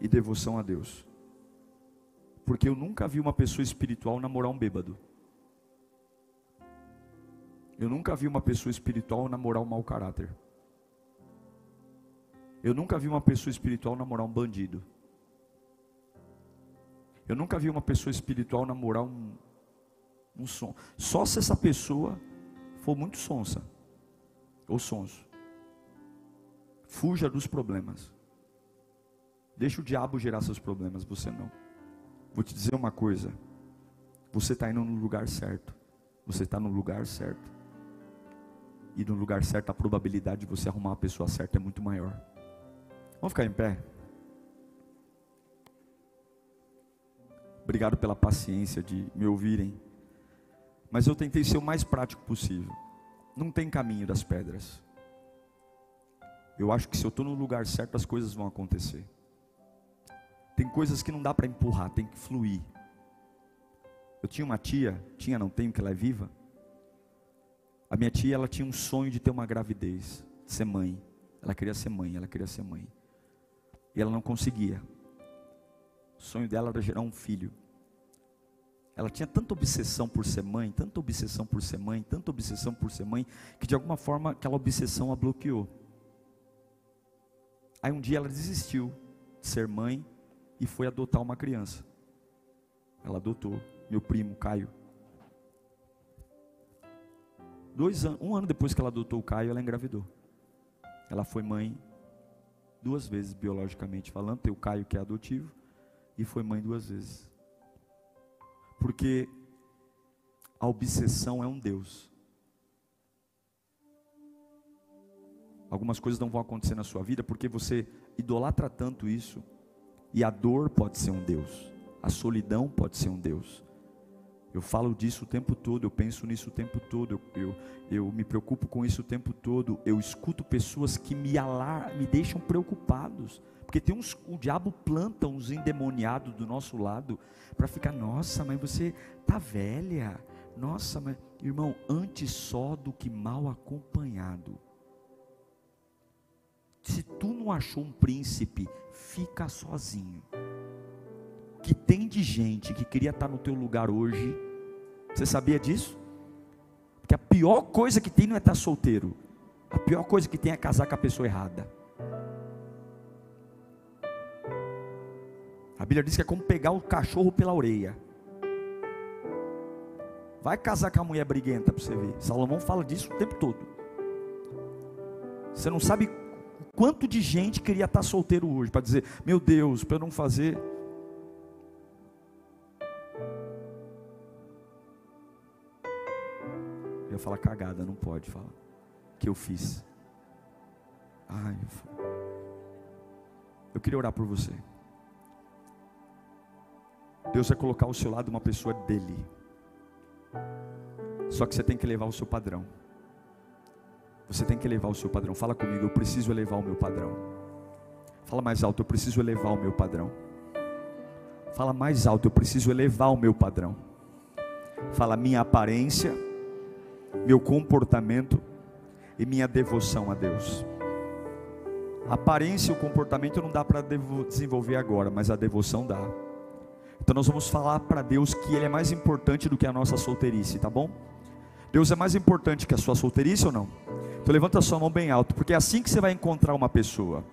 e devoção a Deus. Porque eu nunca vi uma pessoa espiritual namorar um bêbado. Eu nunca vi uma pessoa espiritual namorar um mau caráter. Eu nunca vi uma pessoa espiritual namorar um bandido. Eu nunca vi uma pessoa espiritual namorar um, um som. Só se essa pessoa for muito sonsa ou sonso. Fuja dos problemas. Deixa o diabo gerar seus problemas, você não. Vou te dizer uma coisa. Você está indo no lugar certo. Você está no lugar certo. E no lugar certo, a probabilidade de você arrumar a pessoa certa é muito maior. Vamos ficar em pé? Obrigado pela paciência de me ouvirem. Mas eu tentei ser o mais prático possível. Não tem caminho das pedras. Eu acho que se eu estou no lugar certo, as coisas vão acontecer. Tem coisas que não dá para empurrar, tem que fluir. Eu tinha uma tia, tinha, não tenho, que ela é viva. A minha tia, ela tinha um sonho de ter uma gravidez, de ser mãe. Ela queria ser mãe, ela queria ser mãe. E ela não conseguia. O sonho dela era gerar um filho. Ela tinha tanta obsessão por ser mãe, tanta obsessão por ser mãe, tanta obsessão por ser mãe, que de alguma forma aquela obsessão a bloqueou. Aí um dia ela desistiu de ser mãe e foi adotar uma criança. Ela adotou meu primo Caio. Dois anos, um ano depois que ela adotou o Caio, ela engravidou. Ela foi mãe duas vezes biologicamente falando, tem o Caio que é adotivo e foi mãe duas vezes. Porque a obsessão é um Deus. Algumas coisas não vão acontecer na sua vida porque você idolatra tanto isso. E a dor pode ser um Deus, a solidão pode ser um Deus. Eu falo disso o tempo todo, eu penso nisso o tempo todo, eu, eu, eu me preocupo com isso o tempo todo. Eu escuto pessoas que me alar, me deixam preocupados. Porque tem uns, o diabo planta uns endemoniados do nosso lado para ficar, nossa, mas você tá velha. Nossa, mas irmão, antes só do que mal acompanhado. Se tu não achou um príncipe, fica sozinho que tem de gente que queria estar no teu lugar hoje. Você sabia disso? Porque a pior coisa que tem não é estar solteiro. A pior coisa que tem é casar com a pessoa errada. A Bíblia diz que é como pegar o cachorro pela orelha. Vai casar com a mulher briguenta para você ver. Salomão fala disso o tempo todo. Você não sabe quanto de gente queria estar solteiro hoje para dizer: Meu Deus, para eu não fazer Eu ia falar cagada, não pode falar. Que eu fiz. Ai, eu queria orar por você. Deus vai colocar ao seu lado uma pessoa dele. Só que você tem que levar o seu padrão. Você tem que elevar o seu padrão. Fala comigo, eu preciso elevar o meu padrão. Fala mais alto, eu preciso elevar o meu padrão. Fala mais alto, eu preciso elevar o meu padrão. Fala minha aparência meu comportamento e minha devoção a Deus. A aparência e o comportamento não dá para desenvolver agora, mas a devoção dá. Então nós vamos falar para Deus que Ele é mais importante do que a nossa solteirice, tá bom? Deus é mais importante que a sua solteirice ou não? Então levanta a sua mão bem alto, porque é assim que você vai encontrar uma pessoa.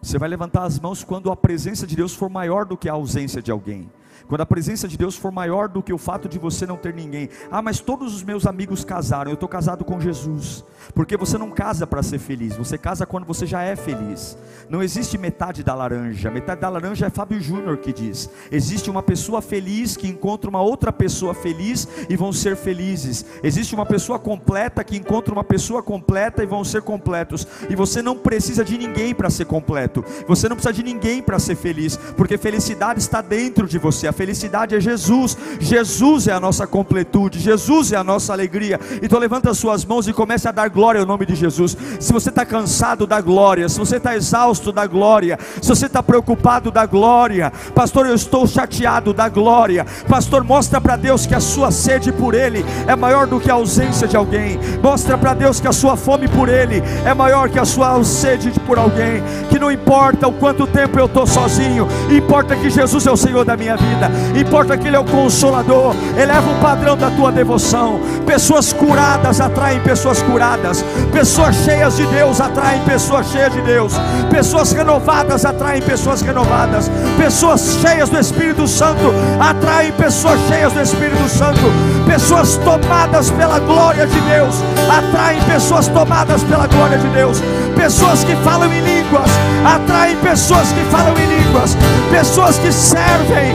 Você vai levantar as mãos quando a presença de Deus for maior do que a ausência de alguém. Quando a presença de Deus for maior do que o fato de você não ter ninguém. Ah, mas todos os meus amigos casaram, eu estou casado com Jesus. Porque você não casa para ser feliz, você casa quando você já é feliz. Não existe metade da laranja, metade da laranja é Fábio Júnior que diz. Existe uma pessoa feliz que encontra uma outra pessoa feliz e vão ser felizes. Existe uma pessoa completa que encontra uma pessoa completa e vão ser completos. E você não precisa de ninguém para ser completo. Você não precisa de ninguém para ser feliz, porque felicidade está dentro de você. A felicidade é Jesus. Jesus é a nossa completude, Jesus é a nossa alegria. Então levanta as suas mãos e comece a dar glória ao nome de Jesus. Se você está cansado da glória, se você está exausto da glória, se você está preocupado da glória, pastor, eu estou chateado da glória. Pastor, mostra para Deus que a sua sede por Ele é maior do que a ausência de alguém. Mostra para Deus que a sua fome por Ele é maior que a sua sede por alguém. Que não importa o quanto tempo eu estou sozinho, importa que Jesus é o Senhor da minha vida importa que Ele é o consolador. Eleva o padrão da tua devoção. Pessoas curadas atraem pessoas curadas. Pessoas cheias de Deus atraem pessoas cheias de Deus. Pessoas renovadas atraem pessoas renovadas. Pessoas cheias do Espírito Santo atraem pessoas cheias do Espírito Santo. Pessoas tomadas pela glória de Deus atraem pessoas tomadas pela glória de Deus. Pessoas que falam em línguas atraem pessoas que falam em línguas. Pessoas que servem